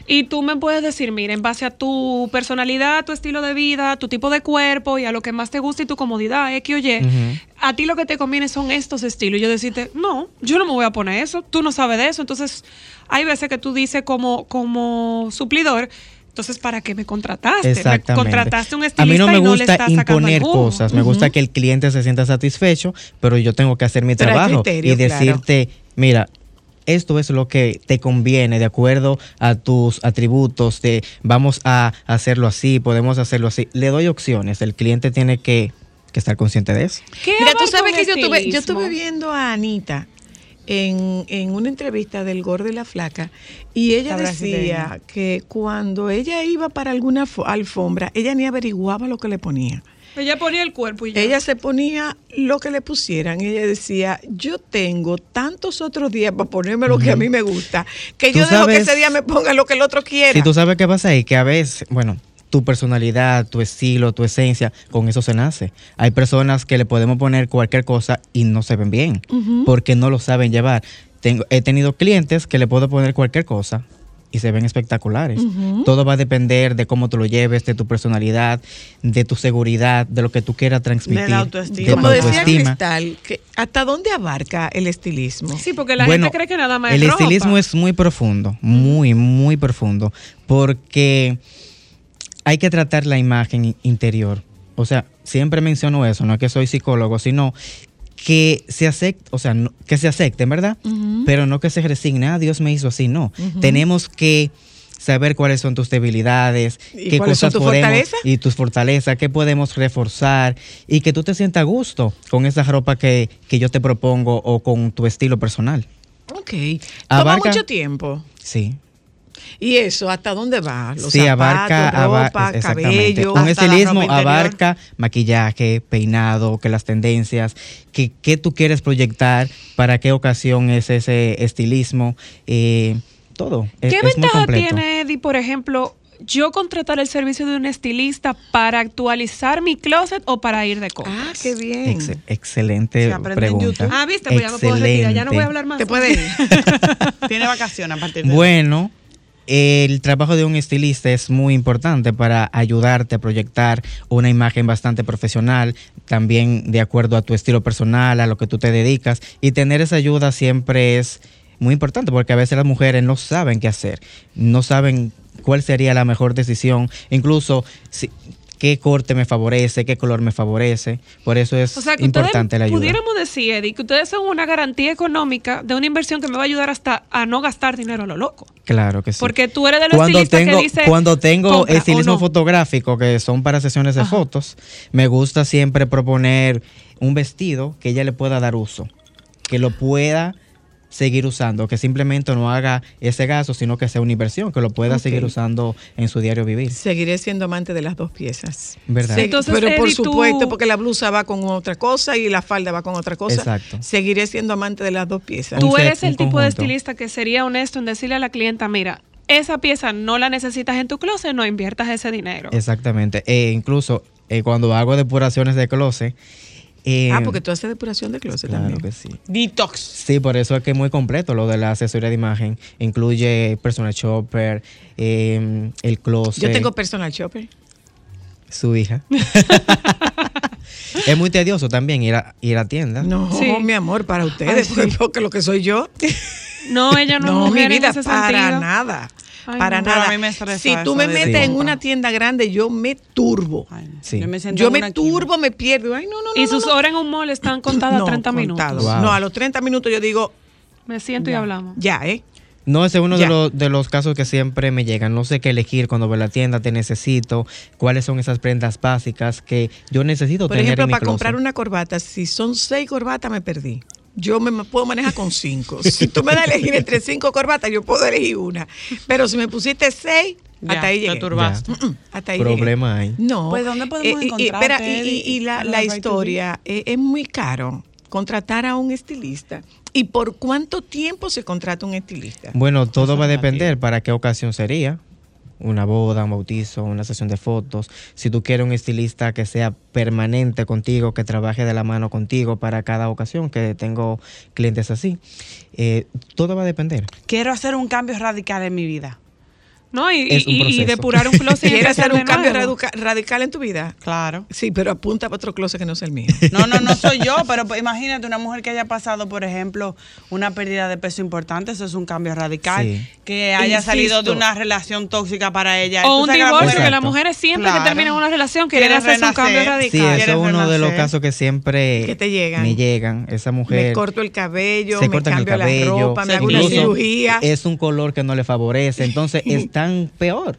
y tú me puedes decir, mira, en base a tu personalidad, tu estilo de vida, tu tipo de cuerpo y a lo que más te gusta y tu comodidad, X o Y, a ti lo que te conviene son estos estilos. Y yo decirte, no, yo no me voy a poner eso, tú no sabes de eso. Entonces, hay veces que tú dices como, como suplidor, entonces, ¿para qué me contrataste? Me Exactamente. contrataste un a estilista mí no me y no le gusta imponer cosas, me gusta que el cliente se sienta satisfecho, pero yo tengo que hacer mi Pero trabajo criterio, y decirte, mira, esto es lo que te conviene de acuerdo a tus atributos, de vamos a hacerlo así, podemos hacerlo así. Le doy opciones, el cliente tiene que, que estar consciente de eso. ¿Qué Mira, tú sabes que yo estuve, yo estilismo? estuve viendo a Anita en, en una entrevista del Gordo y la Flaca y ella La decía que cuando ella iba para alguna fo- alfombra, ella ni averiguaba lo que le ponía. Ella ponía el cuerpo y ya. Ella se ponía lo que le pusieran. Ella decía, yo tengo tantos otros días para ponerme lo que a mí me gusta, que yo dejo que ese día me ponga lo que el otro quiera. Si tú sabes qué pasa ahí, que a veces, bueno, tu personalidad, tu estilo, tu esencia, con eso se nace. Hay personas que le podemos poner cualquier cosa y no se ven bien, porque no lo saben llevar. Tengo, he tenido clientes que le puedo poner cualquier cosa y se ven espectaculares. Todo va a depender de cómo tú lo lleves, de tu personalidad, de tu seguridad, de lo que tú quieras transmitir. De la autoestima. de Como decía. Cristal, que ¿hasta dónde abarca el estilismo? Sí, porque la Bueno, gente cree que nada más El es ropa. estilismo es muy profundo, muy, muy profundo, porque hay que tratar la imagen interior. O sea, siempre menciono eso, no es que soy psicólogo, sino que se acepte, o sea, no- que se acepten, ¿verdad? Pero no que se resigne, ah, Dios me hizo así, no. Tenemos que saber cuáles son tus debilidades, ¿Y qué cosas tus podemos fortalezas? y tus fortalezas, qué podemos reforzar y que tú te sientas a gusto con esa ropa que, que yo te propongo o con tu estilo personal. Ok. Toma mucho tiempo. Sí. ¿Y eso hasta dónde va? Los sí, zapatos, abarca, aba- ropa, exactamente. cabello. Un estilismo abarca maquillaje, peinado, que las tendencias, que qué tú quieres proyectar, para qué ocasión es ese estilismo, eh, todo. Es- ¿Qué es muy ventaja tiene, Eddie, por ejemplo, yo contratar el servicio de un estilista para actualizar mi closet o para ir de compras? Ah, qué bien. Ex- excelente Se aprende en pregunta. YouTube. Ah, viste, pues ya me puedo retirar, ya no voy a hablar más. Te puede ir. Tiene vacaciones a partir de Bueno, el trabajo de un estilista es muy importante para ayudarte a proyectar una imagen bastante profesional, también de acuerdo a tu estilo personal, a lo que tú te dedicas. Y tener esa ayuda siempre es muy importante porque a veces las mujeres no saben qué hacer, no saben cuál sería la mejor decisión, incluso si- qué corte me favorece, qué color me favorece. Por eso es O sea, que importante la ayuda. pudiéramos decir, Eddie, que ustedes son una garantía económica de una inversión que me va a ayudar hasta a no gastar dinero a lo loco. Claro que sí. Porque tú eres de los cuando estilistas tengo, que dice, Cuando tengo estilismo no. fotográfico, que son para sesiones de fotos, me gusta siempre proponer un vestido que ella le pueda dar uso, que lo pueda seguir usando, que simplemente no haga ese gasto, sino que sea una inversión, que lo pueda seguir usando en su diario vivir. Seguiré siendo amante de las dos piezas. ¿Verdad? Sí, Entonces, pero por tú- supuesto, porque la blusa va con otra cosa y la falda va con otra cosa. Exacto. Seguiré siendo amante de las dos piezas. Tú eres el tipo de estilista que sería honesto en decirle a la clienta, mira, esa pieza no la necesitas en tu closet, no inviertas ese dinero. Exactamente. E incluso eh, cuando hago depuraciones de closet. Eh, ah, porque tú haces depuración de closet Claro también. que sí. Detox. Sí, por eso es que es muy completo lo de la asesoría de imagen. Incluye personal shopper, eh, el closet. Yo tengo personal shopper. su hija. es muy tedioso también ir a, ir a tiendas. No, Sí. mi amor, para ustedes, Ay, porque, sí. porque lo que soy yo. No, ella no, No, es mi mujer en vida, ese para sentido. nada. Ay, para no. Nada. a mí me estresa si tú me metes en una tienda grande, yo me turbo. Ay. Sí. Yo me, Yo turbo, me pierdo. Ay, no, no, no. Y no, sus no. horas en un mall están contadas No, 30 minutos. Wow. No, a los 30 minutos yo digo, Me siento y hablamos. ya, ¿eh? No, ese es uno de los, de los casos que siempre me llegan. No sé qué elegir cuando voy a la tienda, te necesito, cuáles son esas prendas básicas que yo necesito Por tener ejemplo, en mi para closet. comprar una corbata, si son seis corbatas, me perdí. Yo me puedo manejar con cinco. Si tú me das a elegir entre cinco corbatas, yo puedo elegir una. Pero si me pusiste seis, Ya, hasta ahí te llegué. turbaste. Mm, mm, Hasta ahí Problema hay. No. Pues, ¿dónde podemos Eh, encontrarte, espera, y, y- y la, la historia, eh, es muy caro contratar a un estilista. ¿Y por cuánto tiempo se contrata un estilista? Bueno, todo va a depender para qué ocasión sería. Una boda, un bautizo, una sesión de fotos. Si tú quieres un estilista que sea permanente contigo, que trabaje de la mano contigo para cada ocasión, que tengo clientes así, eh, todo va a depender. Quiero hacer un cambio radical en mi vida. No, y, Es un y- y depurar un closet. ¿Quieres hacer un cambio radical en tu vida? Claro. Sí, pero apunta para otro closet que no sea el mío. No, no, no soy yo, pero imagínate una mujer que haya pasado, por ejemplo, una pérdida de peso importante, eso es un cambio radical. Sí. Que haya Insisto. salido de una relación tóxica para ella. O un divorcio, que las mujeres siempre Claro. que terminan una relación quieren hacerse un cambio radical. Sí, eso es ¿Quieres uno de los casos que siempre Que te llegan. me llegan. Esa mujer me corto el cabello, se me el cambio cabello, la ropa, me hago una cirugía. es un color que no le favorece. Entonces es están peor.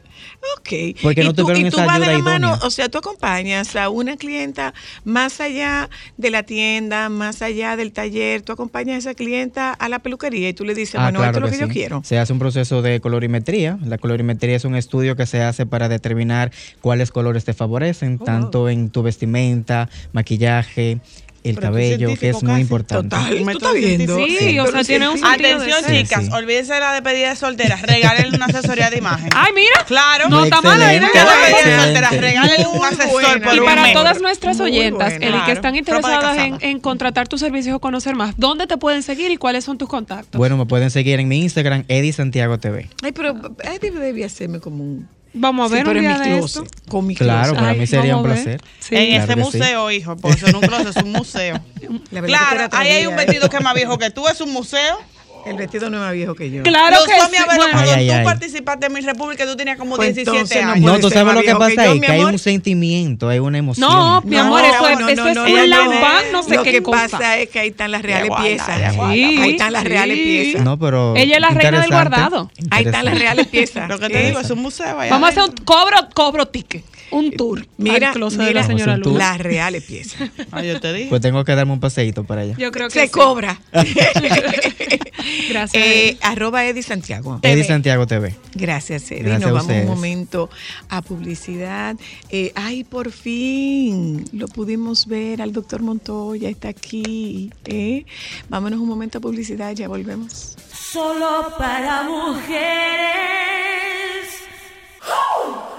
Ok. Porque ¿Y no tuvieron y tú esa vas de ayuda la mano, idónea. o sea, tú acompañas a una clienta más allá de la tienda, más allá del taller, tú acompañas a esa clienta a la peluquería y tú le dices, Ah, bueno, esto es lo que, yo sí. quiero. Se hace un proceso de colorimetría. La colorimetría es un estudio que se hace para determinar cuáles colores te favorecen, Oh, tanto en tu vestimenta, maquillaje, el Pero cabello, que es muy casi. importante. Total, tú estás viendo. Sí, o sea, tiene un Atención, chicas, Sí. olvídense de la despedida de solteras. Regálenle una asesoría de imagen. Ay, mira. Claro. No está mala idea. La despedida de solteras, regálenle un asesor por Y un para mes. todas nuestras oyentas, buena. Eli, que Claro. están interesadas en contratar tus servicios o conocer más, ¿dónde te pueden seguir y cuáles son tus contactos? Bueno, me pueden seguir en mi Instagram, Eddie Santiago TV. Ay, pero Eddie debía hacerme como un... Vamos a Sí, ver pero un en día mi de closet, esto. Con mi Claro, closet. para Ay, mí sería un placer. Sí. En Claro ese que sí. museo, hijo, por eso no un closet, es un museo. Claro, ahí hay un vestido que es más viejo que tú, es un museo. El vestido no es más viejo que yo. Claro Lo que sí. Bueno, cuando Ay, tú ay. participaste en mi república, tú tenías como Pues 17 entonces no años. No, tú sabes lo que que pasa ahí, que hay un sentimiento, hay una emoción. No, mi amor, eso es, eso es un no. lambán, no sé Lo qué que cosa. pasa es que ahí están las reales guarda, piezas. ella guarda. Sí, ahí están las sí. reales piezas. No, pero Ella es la reina del guardado. Ahí están las reales piezas. Lo que te digo, es un museo. Vamos a hacer un cobro, cobro ticket, un tour. Mira, al closet de mira la señora tour. las reales piezas. Ah, yo te digo. Pues tengo que darme un paseíto para allá. Yo creo que Se sí. cobra. Gracias. Eh, arroba Eddie Santiago. Eddie Santiago TV. Gracias, Eddie. Gracias Nos a vamos un momento a publicidad. Eh, ay, por fin lo pudimos ver al doctor Montoya, está aquí. ¿eh? Vámonos un momento a publicidad, ya volvemos. Solo para mujeres. Gusto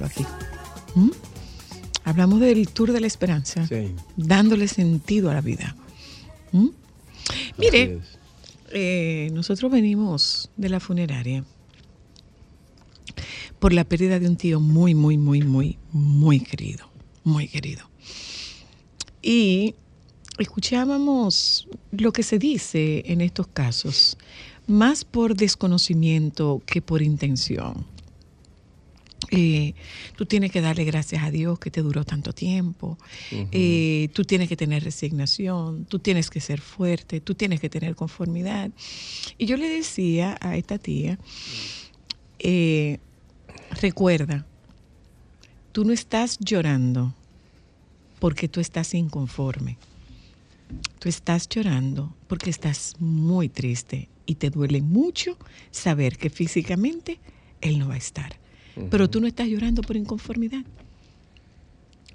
Hablamos del Tour de la Esperanza, Sí. dándole sentido a la vida. ¿Mm? Mire, eh, nosotros venimos de la funeraria por la pérdida de un tío muy, muy, muy, muy, muy querido, muy querido. Y escuchábamos lo que se dice en estos casos, más por desconocimiento que por intención. Eh, tú tienes que darle gracias a Dios que te duró tanto tiempo. Eh, tú tienes que tener resignación, tú tienes que ser fuerte, tú tienes que tener conformidad. Y yo le decía a esta tía, eh, recuerda, tú no estás llorando porque tú estás inconforme. Tú estás llorando porque estás muy triste y te duele mucho saber que físicamente él no va a estar. Pero tú no estás llorando por inconformidad.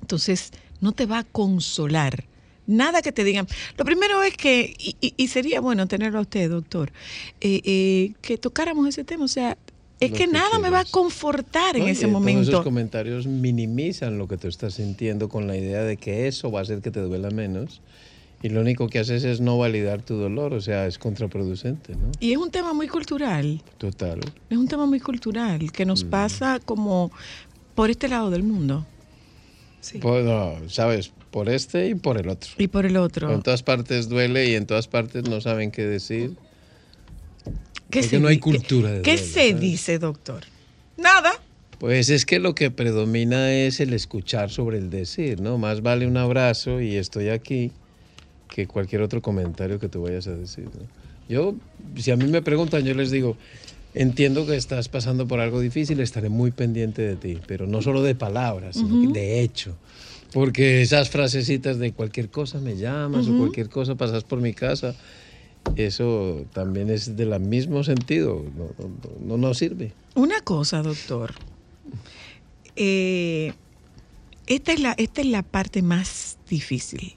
Entonces, no te va a consolar. Nada que te digan. Lo primero es que, y, y- sería bueno tenerlo a usted, doctor, eh, eh, que tocáramos ese tema. O sea, es que que nada me va a quieras. confortar en No, y ese momento. Esos comentarios minimizan lo que tú estás sintiendo con la idea de que eso va a hacer que te duela menos. Y lo único que haces es no validar tu dolor, o sea, es contraproducente, ¿no? Y es un tema muy cultural. Total. Es un tema muy cultural que nos pasa como por este lado del mundo no, sabes, por este y por el otro. y por el otro. En todas partes duele y en todas partes no saben qué decir. ¿Qué porque no hay cultura de ¿Qué, qué duelo, se ¿sabes? dice, doctor? Nada. Pues es que lo que predomina es el escuchar sobre el decir, ¿no? Más vale un abrazo y estoy aquí que cualquier otro comentario que tú vayas a decir. ¿no? Yo, si a mí me preguntan, yo les digo, entiendo que estás pasando por algo difícil, estaré muy pendiente de ti, pero no solo de palabras, sino que de hecho. Porque esas frasecitas de cualquier cosa me llamas o cualquier cosa pasas por mi casa, eso también es del mismo sentido, no, no, no nos sirve. Una cosa, doctor. Eh, esta, es la, esta es la parte más difícil.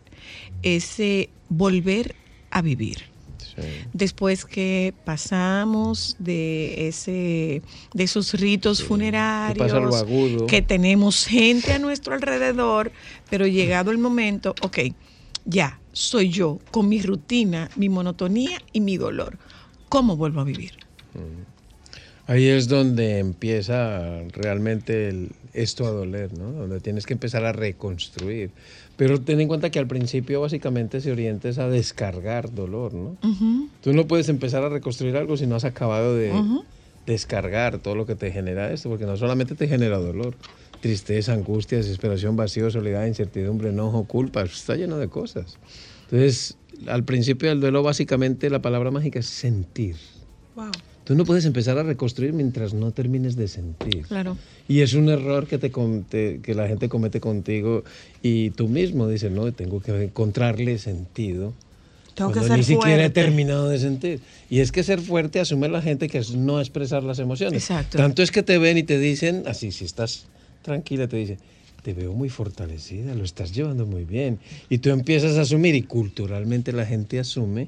Ese volver a vivir. Sí. Después que pasamos de ese de esos ritos funerarios, agudo. que tenemos gente a nuestro alrededor, pero llegado el momento, ok, ya, soy yo, con mi rutina, mi monotonía y mi dolor. ¿Cómo vuelvo a vivir? Ahí es donde empieza realmente el- esto a doler, ¿no? Donde tienes que empezar a reconstruir. Pero ten en cuenta que al principio básicamente se orienta es a descargar dolor, ¿no? Tú no puedes empezar a reconstruir algo si no has acabado de descargar todo lo que te genera esto, porque no solamente te genera dolor, tristeza, angustia, desesperación, vacío, soledad, incertidumbre, enojo, culpa, está lleno de cosas. Entonces, al principio del duelo básicamente la palabra mágica es sentir. Wow. Tú no puedes empezar a reconstruir mientras no termines de sentir. Claro. Y es un error que, te, que la gente comete contigo y tú mismo dices, no, tengo que encontrarle sentido. Tengo que ser ni siquiera he terminado de sentir. Y es que ser fuerte asume la gente que es no expresar las emociones. Exacto. Tanto es que te ven y te dicen, así, si estás tranquila, te dicen, te veo muy fortalecida, lo estás llevando muy bien. Y tú empiezas a asumir, y culturalmente la gente asume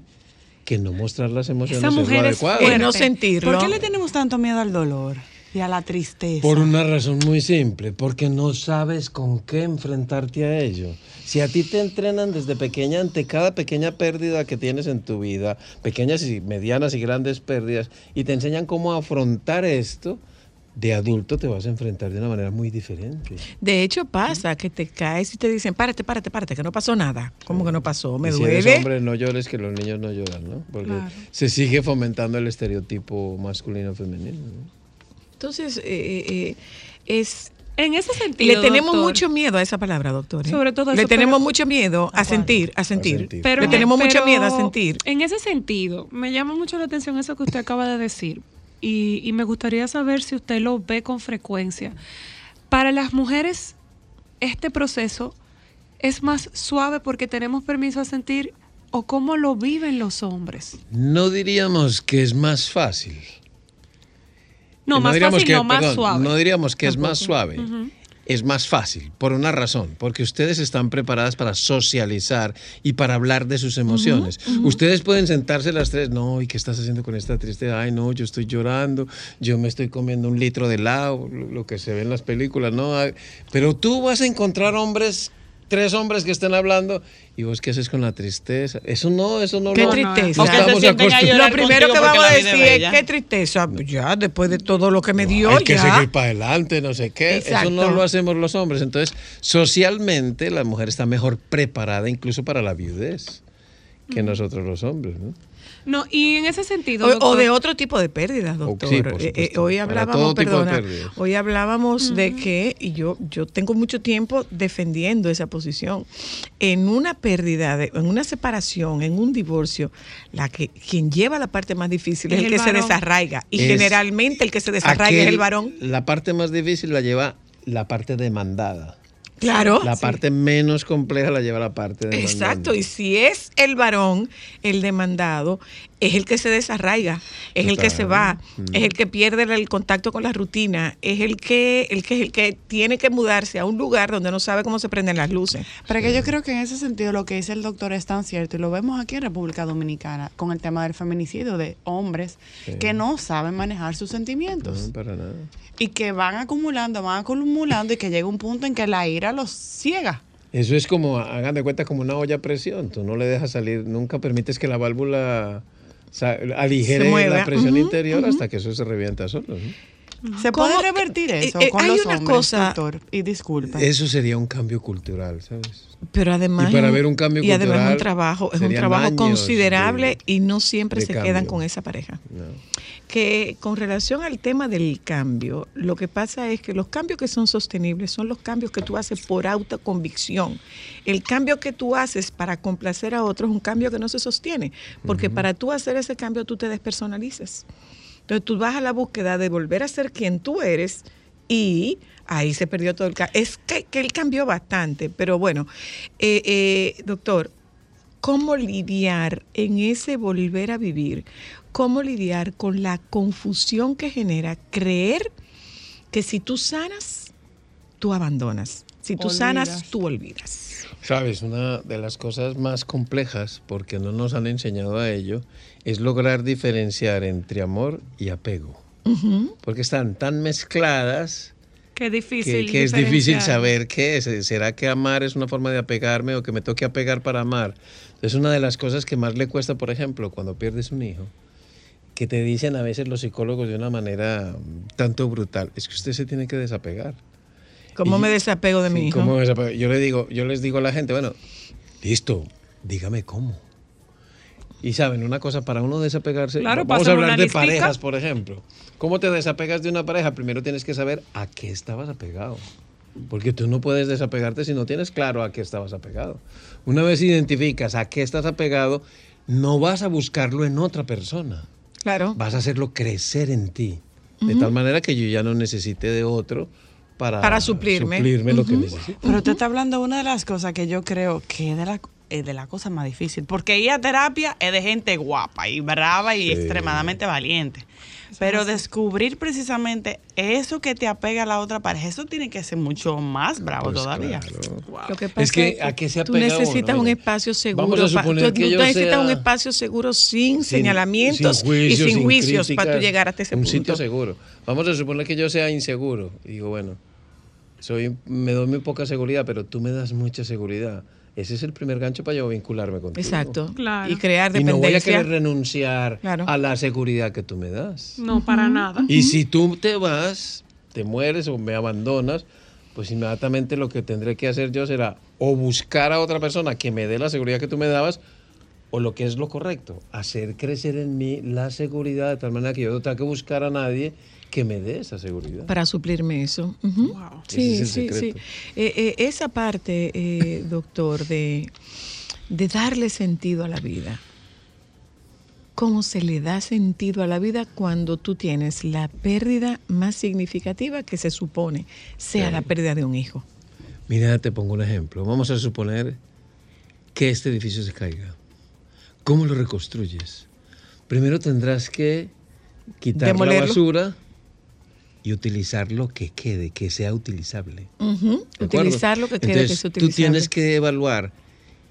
que no mostrar las emociones Esa es lo mujer es adecuado. Y fuerte. no sentirlo. ¿Por qué le tenemos tanto miedo al dolor y a la tristeza? Por una razón muy simple, porque no sabes con qué enfrentarte a ello. Si a ti te entrenan desde pequeña ante cada pequeña pérdida que tienes en tu vida, pequeñas y medianas y grandes pérdidas, y te enseñan cómo afrontar esto, de adulto te vas a enfrentar de una manera muy diferente. De hecho, pasa que te caes y te dicen, párate, párate, párate, que no pasó nada. ¿Cómo que no pasó? Me Y si eres duele. hombre, no llores que los niños no lloran, ¿no? Porque Claro. se sigue fomentando el estereotipo masculino-femenino. ¿no? Entonces, eh, eh, eh, es En ese sentido. Le tenemos doctor, mucho miedo a esa palabra, doctor. ¿eh? Sobre todo Le eso, tenemos pero- mucho miedo a sentir, a sentir. sentir. Pero, Le tenemos mucho miedo a sentir. En ese sentido, me llama mucho la atención eso que usted acaba de decir. Y, y me gustaría saber si usted lo ve con frecuencia. Para las mujeres, este proceso es más suave porque tenemos permiso a sentir o cómo lo viven los hombres. No diríamos que es más fácil. No, más fácil, que- no, más perdón, suave. No diríamos que es más suave. Es más fácil, por una razón, porque ustedes están preparadas para socializar y para hablar de sus emociones. Ustedes pueden sentarse las tres, no, ¿y qué estás haciendo con esta tristeza? Ay, no, yo estoy llorando, yo me estoy comiendo un litro de helado, lo, que se ve en las películas, ¿no? Pero tú vas a encontrar hombres, tres hombres que estén hablando, ¿y vos qué haces con la tristeza? Eso no, eso no Qué lo tristeza. no que Lo primero que vamos a decir es qué tristeza. Ya, después de todo lo que me dio, Hay que ya. seguir para adelante, no sé qué. Eso no Exacto. lo hacemos los hombres. Entonces, socialmente, la mujer está mejor preparada incluso para la viudez que nosotros los hombres, ¿no? No, y en ese sentido. O, o doctor, de otro tipo de pérdidas, doctor. sí, por Eh, eh, hoy hablábamos, todo tipo de perdona, pérdidas. hoy hablábamos de que, y yo, yo tengo mucho tiempo defendiendo esa posición, en una pérdida, de- en una separación, en un divorcio, la que quien lleva la parte más difícil es, Es el el que se desarraiga. Y Es generalmente el que se desarraiga es el varón. La parte más difícil la lleva la parte demandada. Claro. La parte menos compleja la lleva la parte demandada. Exacto, y si es el varón, el demandado, es el que se desarraiga, es el que se va, es el que pierde el contacto con la rutina, es el que, el que, el que tiene que mudarse a un lugar donde no sabe cómo se prenden las luces. Pero que yo creo que en ese sentido lo que dice el doctor es tan cierto y lo vemos aquí en República Dominicana con el tema del feminicidio de hombres que no saben manejar sus sentimientos No, para nada. y que van acumulando, van acumulando y que llega un punto en que la ira los ciega. Eso es como, hagan de cuenta, como una olla a presión. Tú no le dejas salir, nunca permites que la válvula aligere la presión interior hasta que eso se revienta solo. ¿no? ¿Se puede revertir Eh, eso eh, con hay los una hombres, cosa- doctor? Y disculpa. Eso sería un cambio cultural, ¿sabes? Pero además, Y para ver un cambio y además cultural un trabajo, es un trabajo considerable de- y no siempre se cambio. quedan con esa pareja. No. que con relación al tema del cambio, lo que pasa es que los cambios que son sostenibles son los cambios que tú haces por autoconvicción. El cambio que tú haces para complacer a otros es un cambio que no se sostiene, porque para tú hacer ese cambio tú te despersonalizas. Entonces tú vas a la búsqueda de volver a ser quien tú eres y ahí se perdió todo el cambio. Es que, que él cambió bastante, pero bueno, eh, eh, doctor, cómo lidiar en ese volver a vivir, cómo lidiar con la confusión que genera creer que si tú sanas, tú abandonas. Si tú sanas, tú olvidas. Sabes, una de las cosas más complejas, porque no nos han enseñado a ello, es lograr diferenciar entre amor y apego. Porque están tan mezcladas Qué que, difícil. que es difícil saber qué es. ¿Será que amar es una forma de apegarme o que me toque apegar para amar? Es una de las cosas que más le cuesta, por ejemplo, cuando pierdes un hijo, que te dicen a veces los psicólogos de una manera tanto brutal, es que usted se tiene que desapegar. ¿Cómo Y- me desapego de mi Sí, hijo? ¿cómo me desapego? Yo le digo, yo les digo a la gente, bueno, listo, dígame cómo. Y saben, una cosa para uno desapegarse, Claro, vamos a hablar de listica. parejas, por ejemplo. ¿Cómo te desapegas de una pareja? Primero tienes que saber a qué estabas apegado. Porque tú no puedes desapegarte si no tienes claro a qué estabas apegado. Una vez identificas a qué estás apegado, no vas a buscarlo en otra persona. Claro. Vas a hacerlo crecer en ti. De tal manera que yo ya no necesite de otro para, Para suplirme. lo que necesito. Pero te está hablando de una de las cosas que yo creo que de la, es de la cosa más difícil. Porque ir a terapia es de gente guapa y brava y Sí. extremadamente valiente. Pero descubrir precisamente eso que te apega a la otra pareja, eso tiene que ser mucho más bravo Pues todavía. claro. Lo que pasa Es que, ¿a qué se tú apega necesitas uno? un espacio seguro. vamos a pa- suponer tú, que tú yo necesitas sea- un espacio seguro sin, sin- señalamientos sin juicios, y sin, sin juicios para tú llegar hasta ese un punto. sitio seguro. Vamos a suponer que yo sea inseguro. Y digo, bueno, soy, me doy muy poca seguridad, pero tú me das mucha seguridad. Ese es el primer gancho para yo vincularme contigo. Exacto. Claro. Y crear Y no voy a dependencia. querer renunciar Claro. a la seguridad que tú me das. No, para nada. Y si tú te vas, te mueres o me abandonas, pues inmediatamente lo que tendré que hacer yo será o buscar a otra persona que me dé la seguridad que tú me dabas, o lo que es lo correcto, hacer crecer en mí la seguridad de tal manera que yo no tenga que buscar a nadie que me dé esa seguridad. para suplirme eso. Wow. Sí, es sí, sí. Eh, eh, esa parte, eh, doctor, de, de darle sentido a la vida. ¿Cómo se le da sentido a la vida cuando tú tienes la pérdida más significativa que se supone sea Sí. la pérdida de un hijo? Mira, te pongo un ejemplo. Vamos a suponer que este edificio se caiga. ¿Cómo lo reconstruyes? Primero tendrás que quitar Demolerlo. la basura y utilizar lo que quede, que sea utilizable. Utilizar lo que quede que Entonces, sea Tú utilizable. tienes que evaluar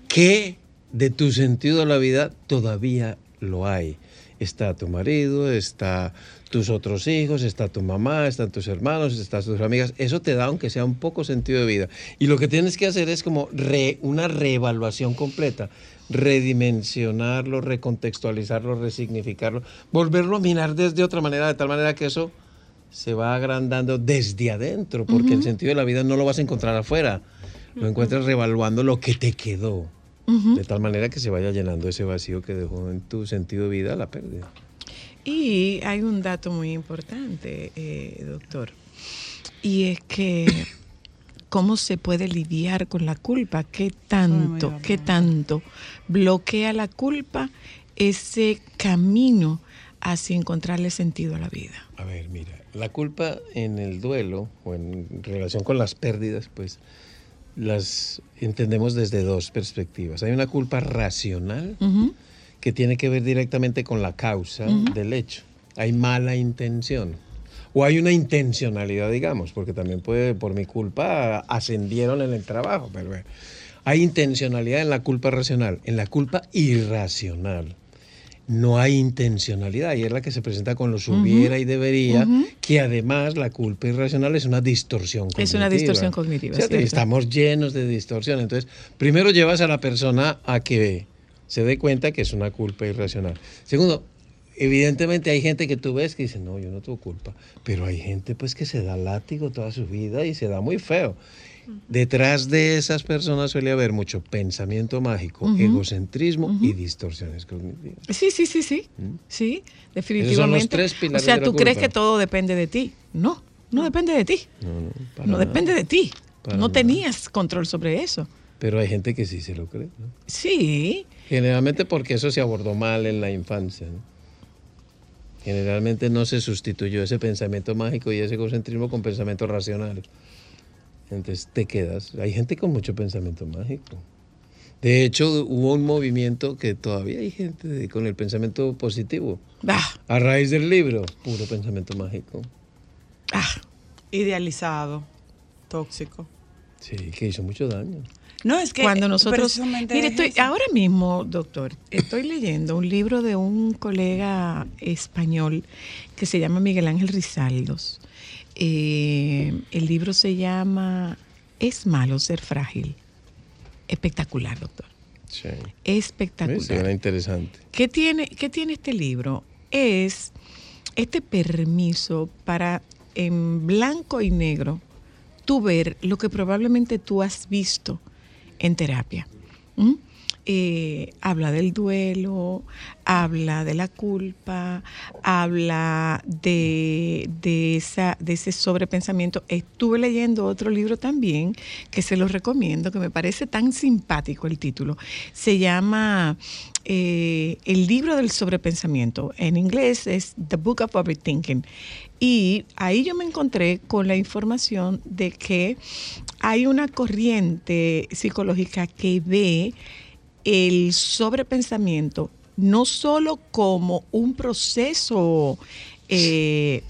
qué de tu sentido de la vida todavía lo hay. Está tu marido, está tus otros hijos, está tu mamá, están tus hermanos, están tus amigas. Eso te da, aunque sea un poco sentido de vida. Y lo que tienes que hacer es como re- una reevaluación completa. Redimensionarlo, recontextualizarlo, resignificarlo, volverlo a mirar desde otra manera, de tal manera que eso se va agrandando desde adentro, porque el sentido de la vida no lo vas a encontrar afuera. Lo encuentras revaluando lo que te quedó. De tal manera que se vaya llenando ese vacío que dejó en tu sentido de vida la pérdida. Y hay un dato muy importante, eh, doctor, y es que cómo se puede lidiar con la culpa, qué tanto, qué tanto bloquea la culpa ese camino hacia encontrarle sentido a la vida. A ver, mira, la culpa en el duelo o en relación con las pérdidas, pues las entendemos desde dos perspectivas. Hay una culpa racional que tiene que ver directamente con la causa del hecho. Hay mala intención. O hay una intencionalidad, digamos, porque también puede, por mi culpa, ascendieron en el trabajo. Pero bueno, hay intencionalidad en la culpa racional, en la culpa irracional. No hay intencionalidad y es la que se presenta con los hubiera y debería, que además la culpa irracional es una distorsión cognitiva. Es una distorsión cognitiva. Estamos llenos de distorsión. Entonces, primero llevas a la persona a que se dé cuenta que es una culpa irracional. Segundo, evidentemente hay gente que tú ves que dice, no, yo no tengo culpa, pero hay gente pues que se da látigo toda su vida y se da muy feo. Detrás de esas personas suele haber mucho pensamiento mágico, egocentrismo y distorsiones cognitivas. Sí, sí, sí, sí, sí, definitivamente. Esos son los tres o pilares sea, de la tú crees culpa. que todo depende de ti. No, no depende de ti. No, no, para No nada. depende de ti. Para No nada. tenías control sobre eso. Pero hay gente que sí se lo cree. ¿no? Sí, Generalmente porque eso se abordó mal en la infancia. ¿no? Generalmente no se sustituyó ese pensamiento mágico y ese egocentrismo con pensamiento racional. Entonces te quedas. Hay gente con mucho pensamiento mágico. De hecho, hubo un movimiento que todavía hay gente de- con el pensamiento positivo. ah, A raíz del libro, puro pensamiento mágico. ah, Idealizado, tóxico. Sí, que hizo mucho daño. No, es que cuando eh, nosotros mire es estoy ahora mismo doctor estoy leyendo un libro de un colega español que se llama Miguel Ángel Rizaldos Eh, el libro se llama es malo ser frágil espectacular doctor Sí. espectacular Sí, Era interesante. ¿Qué tiene, ¿Qué tiene este libro? es este permiso para en blanco y negro tú ver lo que probablemente tú has visto en terapia. ¿m? Eh, habla del duelo, habla de la culpa, habla de, de, esa, de ese sobrepensamiento. Estuve leyendo otro libro también que se los recomiendo, que me parece tan simpático el título. Se llama eh, El libro del sobrepensamiento. En inglés es The Book of Overthinking. Y ahí yo me encontré con la información de que hay una corriente psicológica que ve el sobrepensamiento no solo como un proceso, eh,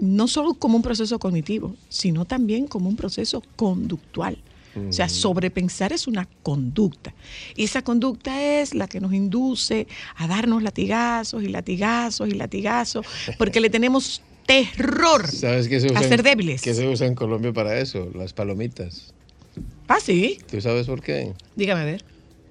no solo como un proceso cognitivo, sino también como un proceso conductual. O sea, sobrepensar es una conducta. Y esa conducta es la que nos induce a darnos latigazos y latigazos y latigazos, porque le tenemos terror ¿Sabes qué se usa a en- ser débiles. ¿Qué se usa en Colombia para eso? Las palomitas. Ah, sí. ¿Tú sabes por qué? Dígame a ver.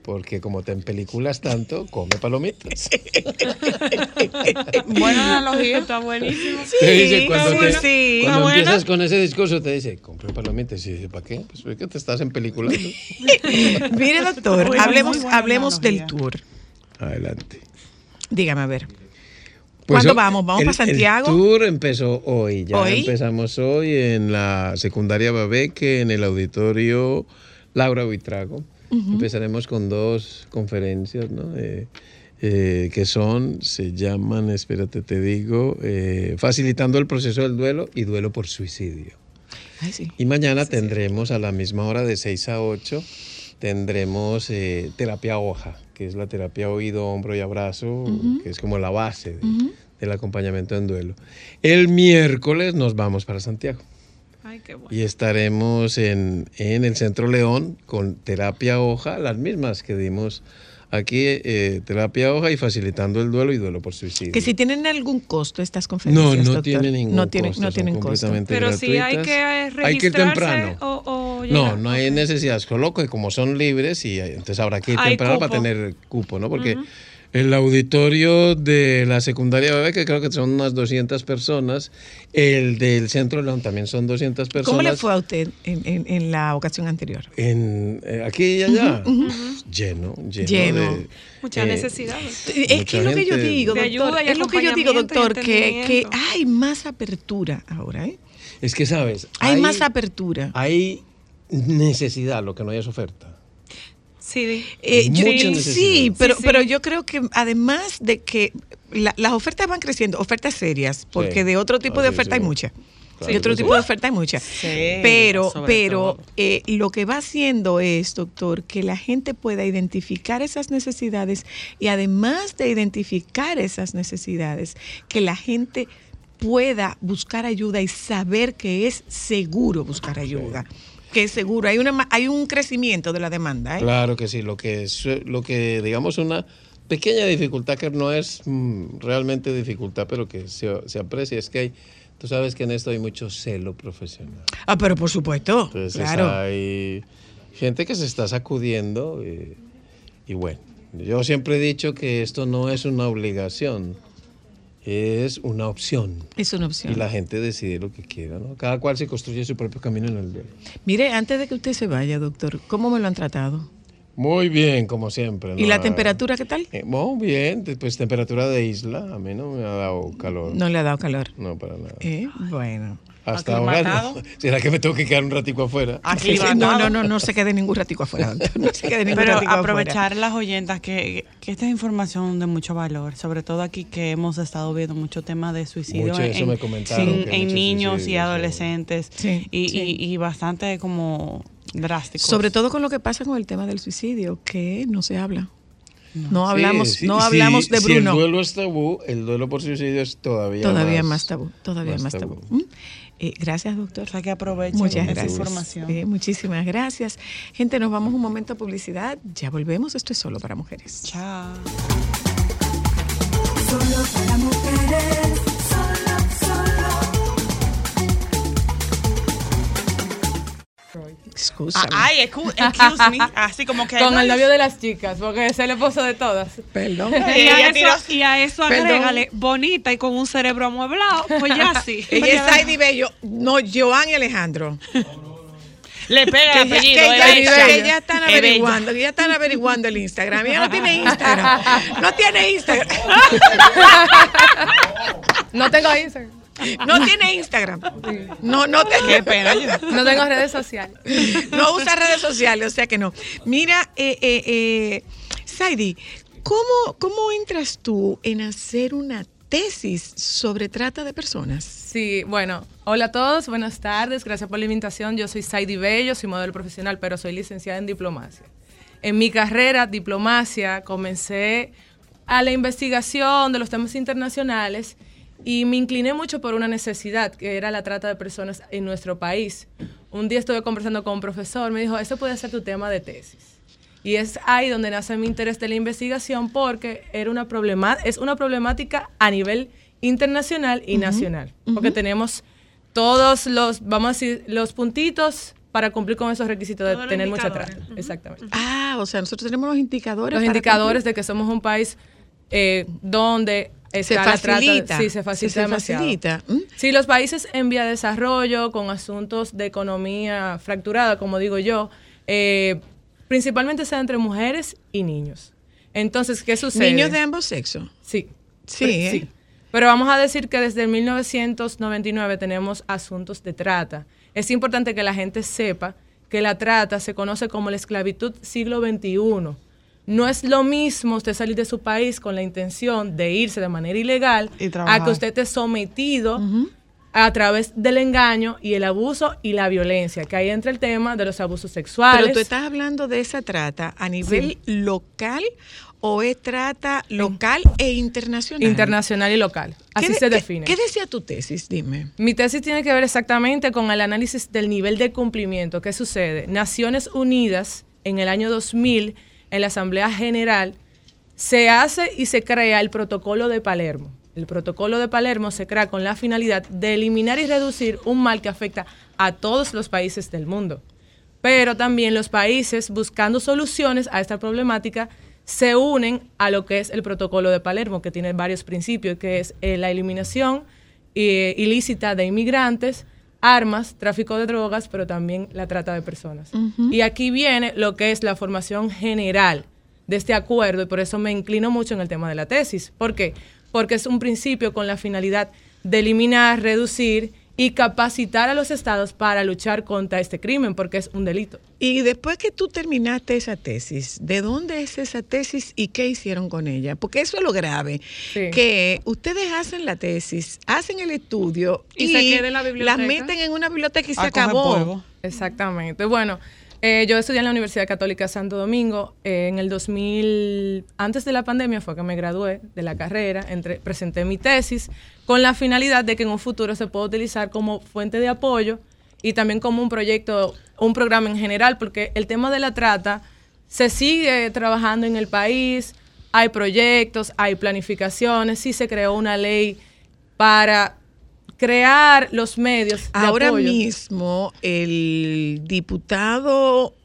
Porque como te empeliculas tanto, come palomitas. Buena analogía, está buenísimo. te dice cuando, sí, te- sí. cuando empiezas con ese discurso, te dice, compre palomitas. Y dice, ¿para qué? Pues porque te estás empeliculando. Mire, doctor, hablemos, hablemos del tour. Adelante. Dígame a ver. Pues, ¿Cuándo vamos? ¿Vamos el- para Santiago? El tour empezó hoy. Ya ¿Hoy? empezamos hoy en la secundaria Babeque, en el auditorio Laura Buitrago. Empezaremos con dos conferencias, ¿no? Eh, eh, que son, se llaman, espérate, te digo, eh, facilitando el proceso del duelo y duelo por suicidio. Ay, sí. Y mañana tendremos a la misma hora de 6 a 8, tendremos eh, terapia hoja, que es la terapia oído, hombro y abrazo, que es como la base de- del acompañamiento en duelo. El miércoles nos vamos para Santiago Ay, qué bueno. y estaremos en, en el Centro León con terapia hoja, las mismas que dimos aquí, eh, terapia hoja y facilitando el duelo y duelo por suicidio. Que si tienen algún costo estas no, conferencias. no doctor. tiene ningún no tienen, costo, no tienen costo. Pero sí hay gratuitas. que eh, Hay registrarse que ir temprano. o, o No, no hay Ok. necesidad. Solo que como son libres y eh, entonces habrá que ir Hay temprano para tener cupo, ¿no? Porque el auditorio de la secundaria bebé, que creo que son unas 200 personas, el del Centro de León también son 200 personas. ¿Cómo le fue a usted en, en- en la ocasión anterior? En, eh, aquí y allá, lleno, lleno. Lleno. de, Muchas eh, necesidades. Es Mucha que es lo que yo digo, doctor. es lo que yo digo, doctor, que, hay más apertura ahora, ¿eh? Es que, ¿sabes? Hay, más apertura. Hay necesidad, lo que no hay es oferta. Sí, Eh, yo- sí, pero, Sí, sí. pero yo creo que además de que la- las ofertas van creciendo, ofertas serias, porque Sí. de otro tipo de Ah, sí, oferta sí. hay muchas. Claro de otro tipo de oferta hay muchas. Sí, pero pero eh, lo que va haciendo es, doctor, que la gente pueda identificar esas necesidades y además de identificar esas necesidades, que la gente pueda buscar ayuda y saber que es seguro buscar ayuda. Que es seguro. Hay, una, hay un crecimiento de la demanda. ¿eh? Claro que sí, lo que es, lo que digamos una pequeña dificultad que no es mm, realmente dificultad, pero que se, se aprecia es que hay, tú sabes que en esto hay mucho celo profesional. Ah, pero por supuesto. Entonces claro. hay gente que se está sacudiendo eh, y bueno, yo siempre he dicho que esto no es una obligación, es una opción. Es una opción. Y la gente decide lo que quiera, ¿no? Cada cual se construye su propio camino en el duelo. Mire, antes de que usted se vaya, doctor, ¿cómo me lo han tratado? Muy bien, como siempre. ¿Y la temperatura qué tal? eh, muy bien, pues temperatura de isla, a mí no me ha dado calor. No le ha dado calor. No, para nada. ¿Eh? Bueno. Hasta ahora. ¿Será que me tengo que quedar un ratico afuera? Aquí No, no, no, no se quede ningún ratico afuera. No se quede ningún Pero ratico afuera. aprovechar las oyentas que, que esta es información de mucho valor, sobre todo aquí que hemos estado viendo mucho tema de suicidio Mucho, eso en, me comentaron, en- que en mucho niños y adolescentes Sí, y, sí. y- y bastante como drástico. Sobre todo con lo que pasa con el tema del suicidio, que no se habla. No hablamos, sí, no sí, hablamos de Si Bruno. el duelo es tabú, el duelo por suicidio es todavía, todavía más, tabú, todavía más, más tabú. tabú. ¿Mm? Eh, gracias, doctor. O sea que aprovechen Muchas esa gracias. información. Eh, muchísimas gracias. Gente, nos vamos un momento a publicidad. Ya volvemos. Esto es solo para mujeres. Chao. Solo para mujeres, Excúsame. Ah, Ay, excu- excuse me. Así como que. Con no, el novio de las chicas, porque es el esposo de todas. Perdón. Y a, eso, y a eso Perdón. agrégale bonita y con un cerebro amueblado, pues ya sí. Ella es Saidi Bello, no, Joan y Alejandro. Le pega Que el ya, apellido. que es ya- que ya están averiguando, que ya están averiguando el Instagram. Ella no tiene Instagram. No tiene Instagram. No tengo Instagram. No tiene Instagram. No, no te- Qué pena. yo- No tengo redes sociales. no usa redes sociales, o sea que no. Mira, eh, eh, eh, Saidi, ¿cómo, ¿cómo entras tú en hacer una tesis sobre trata de personas? Sí, bueno, hola a todos, buenas tardes, gracias por la invitación. Yo soy Saidi Bello, soy modelo profesional, pero soy licenciada en diplomacia. En mi carrera, diplomacia, comencé a la investigación de los temas internacionales y me incliné mucho por una necesidad, que era la trata de personas en nuestro país. Un día estuve conversando con un profesor, me dijo, eso puede ser tu tema de tesis. Y es ahí donde nace mi interés de la investigación porque era una problema, es una problemática a nivel internacional y nacional. Porque tenemos todos los, vamos a decir, los puntitos para cumplir con esos requisitos de Todos tener mucha trata. Exactamente. Ah, o sea, nosotros tenemos los indicadores. Los indicadores de que somos un país eh, donde. Se la trata. facilita. Sí, se facilita Se facilita. ¿Mm? Sí, los países en vía de desarrollo, con asuntos de economía fracturada, como digo yo, eh, principalmente se da entre mujeres y niños. Entonces, ¿qué sucede? Niños de ambos sexos. Sí. Sí, Pero- ¿eh? Pero vamos a decir que desde 1999 tenemos asuntos de trata. Es importante que la gente sepa que la trata se conoce como la esclavitud siglo XXI. No es lo mismo usted salir de su país con la intención de irse de manera ilegal a que usted esté sometido a través del engaño y el abuso y la violencia, que ahí entra el tema de los abusos sexuales. Pero tú estás hablando de esa trata a nivel local o es trata local e internacional. internacional y local. ¿Qué Así de- se qué- define. ¿Qué decía tu tesis? Dime. Mi tesis tiene que ver exactamente con el análisis del nivel de cumplimiento. ¿Qué sucede? Naciones Unidas, en el año 2000, en la Asamblea General, se hace y se crea el Protocolo de Palermo. El Protocolo de Palermo se crea con la finalidad de eliminar y reducir un mal que afecta a todos los países del mundo. Pero también los países, buscando soluciones a esta problemática, se unen a lo que es el Protocolo de Palermo, que tiene varios principios, que es eh, la eliminación eh, ilícita de inmigrantes, armas, tráfico de drogas, pero también la trata de personas. Y aquí viene lo que es la formación general de este acuerdo, y por eso me inclino mucho en el tema de la tesis. ¿Por qué? Porque es un principio con la finalidad de eliminar, reducir y capacitar a los estados para luchar contra este crimen, porque es un delito. Y después que tú terminaste esa tesis, ¿de dónde es esa tesis y qué hicieron con ella? Porque eso es lo grave, Sí. que ustedes hacen la tesis, hacen el estudio Y y, se queda en la biblioteca. las meten en una biblioteca y se acabó. polvo. Exactamente. Bueno, eh, yo estudié en la Universidad Católica Santo Domingo. eh, en el 2000, antes de la pandemia fue que me gradué de la carrera, presenté mi tesis con la finalidad de que en un futuro se pueda utilizar como fuente de apoyo y también como un proyecto, un programa en general, porque el tema de la trata se sigue trabajando en el país, hay proyectos, hay planificaciones, sí se creó una ley para crear los medios de Ahora apoyo. mismo el diputado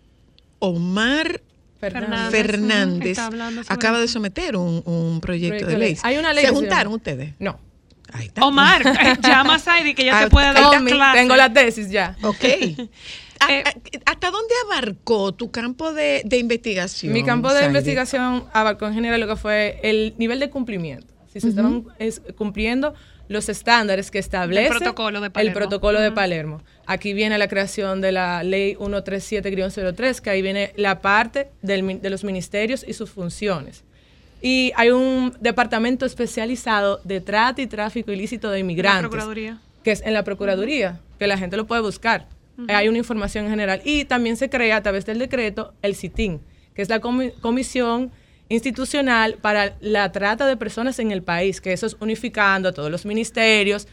Omar Fernández. Acaba de someter un, un proyecto Proyecto de ley. Hay una ley ¿Se juntaron ustedes? No. Ahí está. Omar, eh, llama a Saidi que Ah, te puede dar clase. tengo la tesis ya. Ok. ¿A- Eh, a- ¿Hasta dónde abarcó tu campo de, de investigación? Mi campo de Saidi? investigación abarcó en general lo que fue el nivel de cumplimiento. Si se estaban es- cumpliendo los estándares que establece protocolo de el Palermo. protocolo de Palermo. Aquí viene la creación de la ley 137-03, que ahí viene la parte del de los ministerios y sus funciones. Y hay un departamento especializado de trata y tráfico ilícito de inmigrantes. Procuraduría. que es en la Procuraduría, que la gente lo puede buscar. Hay una información en general. Y también se crea a través del decreto el CITIN, que es la comi- Comisión Institucional para la Trata de Personas en el país, que eso es unificando a todos los ministerios,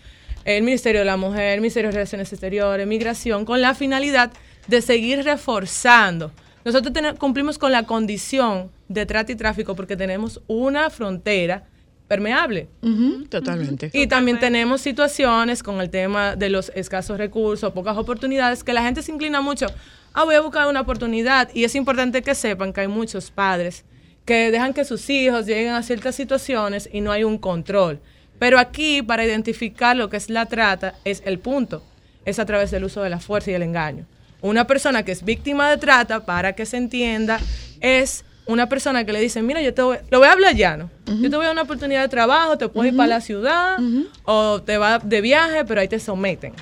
el Ministerio de la Mujer, el Ministerio de Relaciones Exteriores, Migración, con la finalidad de seguir reforzando. Nosotros cumplimos con la condición de trata y tráfico porque tenemos una frontera permeable. Ujú, Totalmente. Y también tenemos situaciones con el tema de los escasos recursos, pocas oportunidades, que la gente se inclina mucho. Ah, voy a buscar una oportunidad. Y es importante que sepan que hay muchos padres que dejan que sus hijos lleguen a ciertas situaciones y no hay un control. Pero aquí, para identificar lo que es la trata, es el punto. Es a través del uso de la fuerza y el engaño. Una persona que es víctima de trata, para que se entienda, es una persona que le dice, mira, yo te voy, lo voy a hablar llano. Yo te voy a dar una oportunidad de trabajo, te puedes ir para la ciudad o te vas de viaje, pero ahí te someten.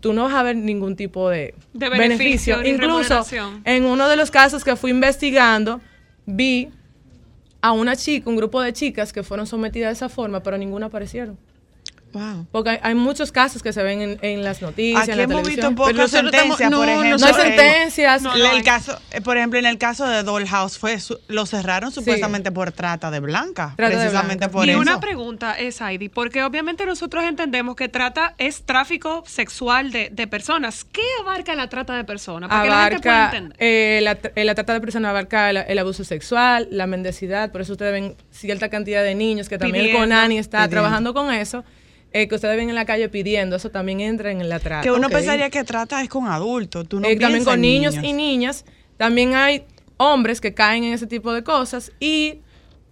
Tú no vas a ver ningún tipo de, De beneficio, Incluso en uno de los casos que fui investigando, vi a una chica, un grupo de chicas que fueron sometidas de esa forma, pero ninguna aparecieron. Wow. Porque hay, hay muchos casos que se ven en, en las noticias, Aquí en la hemos visto televisión. pocas nosotros estamos- sentencias, por no, ejemplo. No hay sentencias. no, El- no el hay. caso, eh, por ejemplo, en el caso de Dollhouse fue su- lo cerraron supuestamente por trata de blanca, Trata de precisamente blanca. por y eso. una pregunta es, Heidi, porque obviamente nosotros entendemos que trata es tráfico sexual de, de personas. ¿Qué abarca la trata de personas? Para que la gente pueda abarca entender. eh, la, eh, la trata de personas abarca el, el abuso sexual, la mendicidad, por eso ustedes ven cierta cantidad de niños que también el Pidiendo, CONANI está pidiendo. trabajando con eso, eh, que ustedes ven en la calle pidiendo, eso también entra en la trata. que uno pensaría que trata es con adultos, tú no Eh, también con en niños, y niñas, también hay hombres que caen en ese tipo de cosas y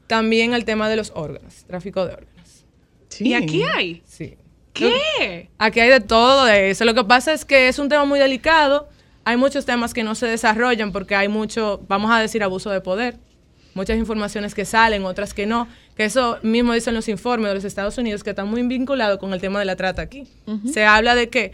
también el tema de los órganos, tráfico de órganos. Sí. Y aquí hay. Sí. ¿Qué? Aquí hay de todo de eso. Lo que pasa es que es un tema muy delicado. Hay muchos temas que no se desarrollan porque hay mucho, vamos a decir, abuso de poder. Muchas informaciones que salen, otras que no. Que eso mismo dicen los informes de los Estados Unidos que están muy vinculados con el tema de la trata aquí. Se habla de que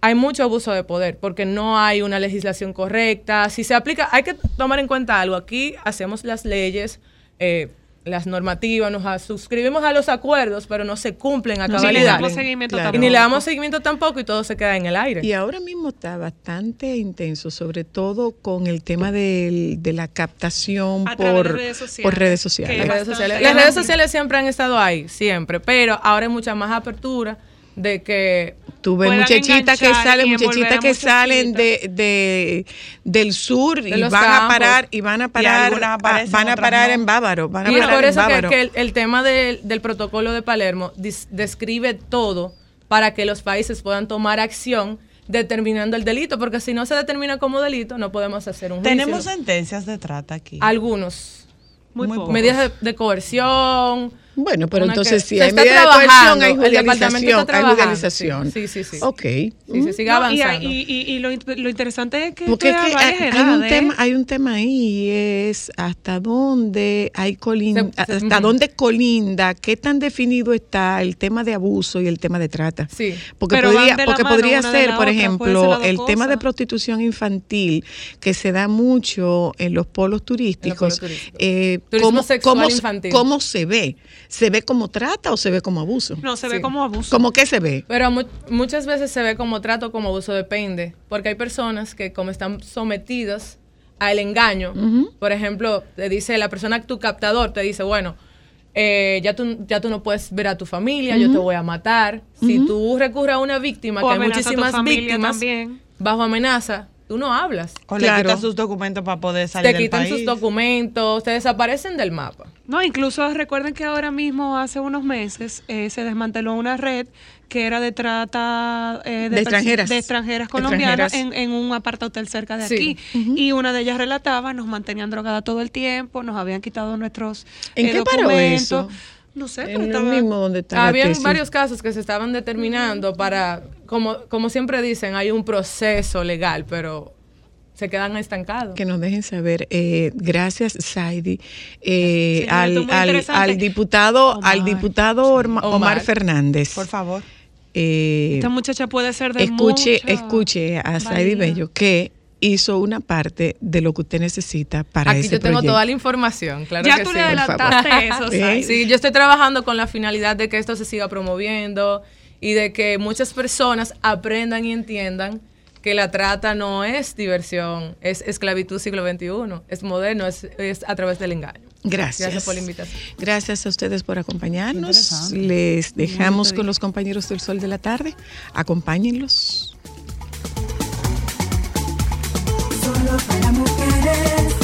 hay mucho abuso de poder porque no hay una legislación correcta. Si se aplica, hay que tomar en cuenta algo. Aquí hacemos las leyes, eh, las normativas, nos suscribimos a los acuerdos, pero no se cumplen a No, ni le cabalidad. damos seguimiento Claro. Y ni le damos tampoco. seguimiento tampoco y todo se queda en el aire. Y ahora mismo está bastante intenso, sobre todo con el tema del- de la captación A través de por redes sociales. por redes sociales. redes sociales, las redes sociales siempre han estado ahí, siempre, pero ahora hay mucha más apertura de que Tú ves muchachitas que salen, muchachitas que salen de, de- del sur De y van a campos. parar y van a parar algunas a- aparecen, van a parar no. en Bávaro, van a y es por en eso que, que el, el tema del, del protocolo de Palermo dis- describe todo para que los países puedan tomar acción determinando el delito, porque si no se determina como delito, no podemos hacer un juicio. Tenemos sentencias de trata aquí. algunos Muy, medidas de, de coerción. Bueno, pero una entonces que si hay medida de coerción, hay judicialización, hay judicialización. sí, sí, sí. Ok. Sí, se sigue No, y, avanzando. y- y- y lo, lo interesante es que Porque es que hay, hay un tema, hay un tema ahí y es hasta dónde hay colin- Se- se- hasta ujú. dónde colinda, qué tan definido está el tema de abuso y el tema de trata. Sí. Porque Pero podría, porque mano podría ser, por otra, ejemplo, ser el tema de prostitución infantil que se da mucho en los polos turísticos. polos turísticos. eh, Turismo ¿cómo, sexual cómo- infantil. cómo se ve? ¿Se ve como trata o se ve como abuso? No, se ve como abuso. ¿Cómo que se ve? Pero mu- muchas veces se ve como trato, como abuso, depende. Porque hay personas que como están sometidas al engaño, por ejemplo, te dice la persona, tu captador, te dice, bueno, eh, ya, tú, ya tú no puedes ver a tu familia, yo te voy a matar. Si tú recurres a una víctima, O que hay amenaza a tu muchísimas víctimas, también. bajo amenaza, tú no hablas. o claro. le quitas sus documentos para poder salir Te del quitan país. sus documentos, te desaparecen del mapa. No, incluso recuerden que ahora mismo, hace unos meses, eh, se desmanteló una red que era de trata eh, De extranjeras. de extranjeras colombianas Extranjeras. En, en un aparta hotel cerca de Sí. aquí. Y una de ellas relataba, nos mantenían drogadas todo el tiempo, nos habían quitado nuestros ¿En eh, qué paró documentos. eso? No sé, pero En estaba- mismo donde está la Habían tesis. varios casos que se estaban determinando para, como, como siempre dicen, hay un proceso legal, pero se quedan estancados. que nos dejen saber. Eh, gracias, Saidi, eh, Sí, al, al, diputado, Omar. al diputado Omar, Omar. Fernández. Por favor. Eh, Esta muchacha puede ser de escuche, mucha escuche a Saidi. Bello que hizo una parte de lo que usted necesita para Aquí ese yo tengo proyecto. toda la información, claro Ya que tú sí. le adelantaste eso, Sí. Sai. Sí, yo estoy trabajando con la finalidad de que esto se siga promoviendo y de que muchas personas aprendan y entiendan que la trata no es diversión, es esclavitud siglo XXI, es moderno, es, es a través del engaño. Gracias. Gracias por la invitación. Gracias a ustedes por acompañarnos. Les dejamos con los compañeros del Sol de la Tarde. Acompáñenlos. Solo para mujeres.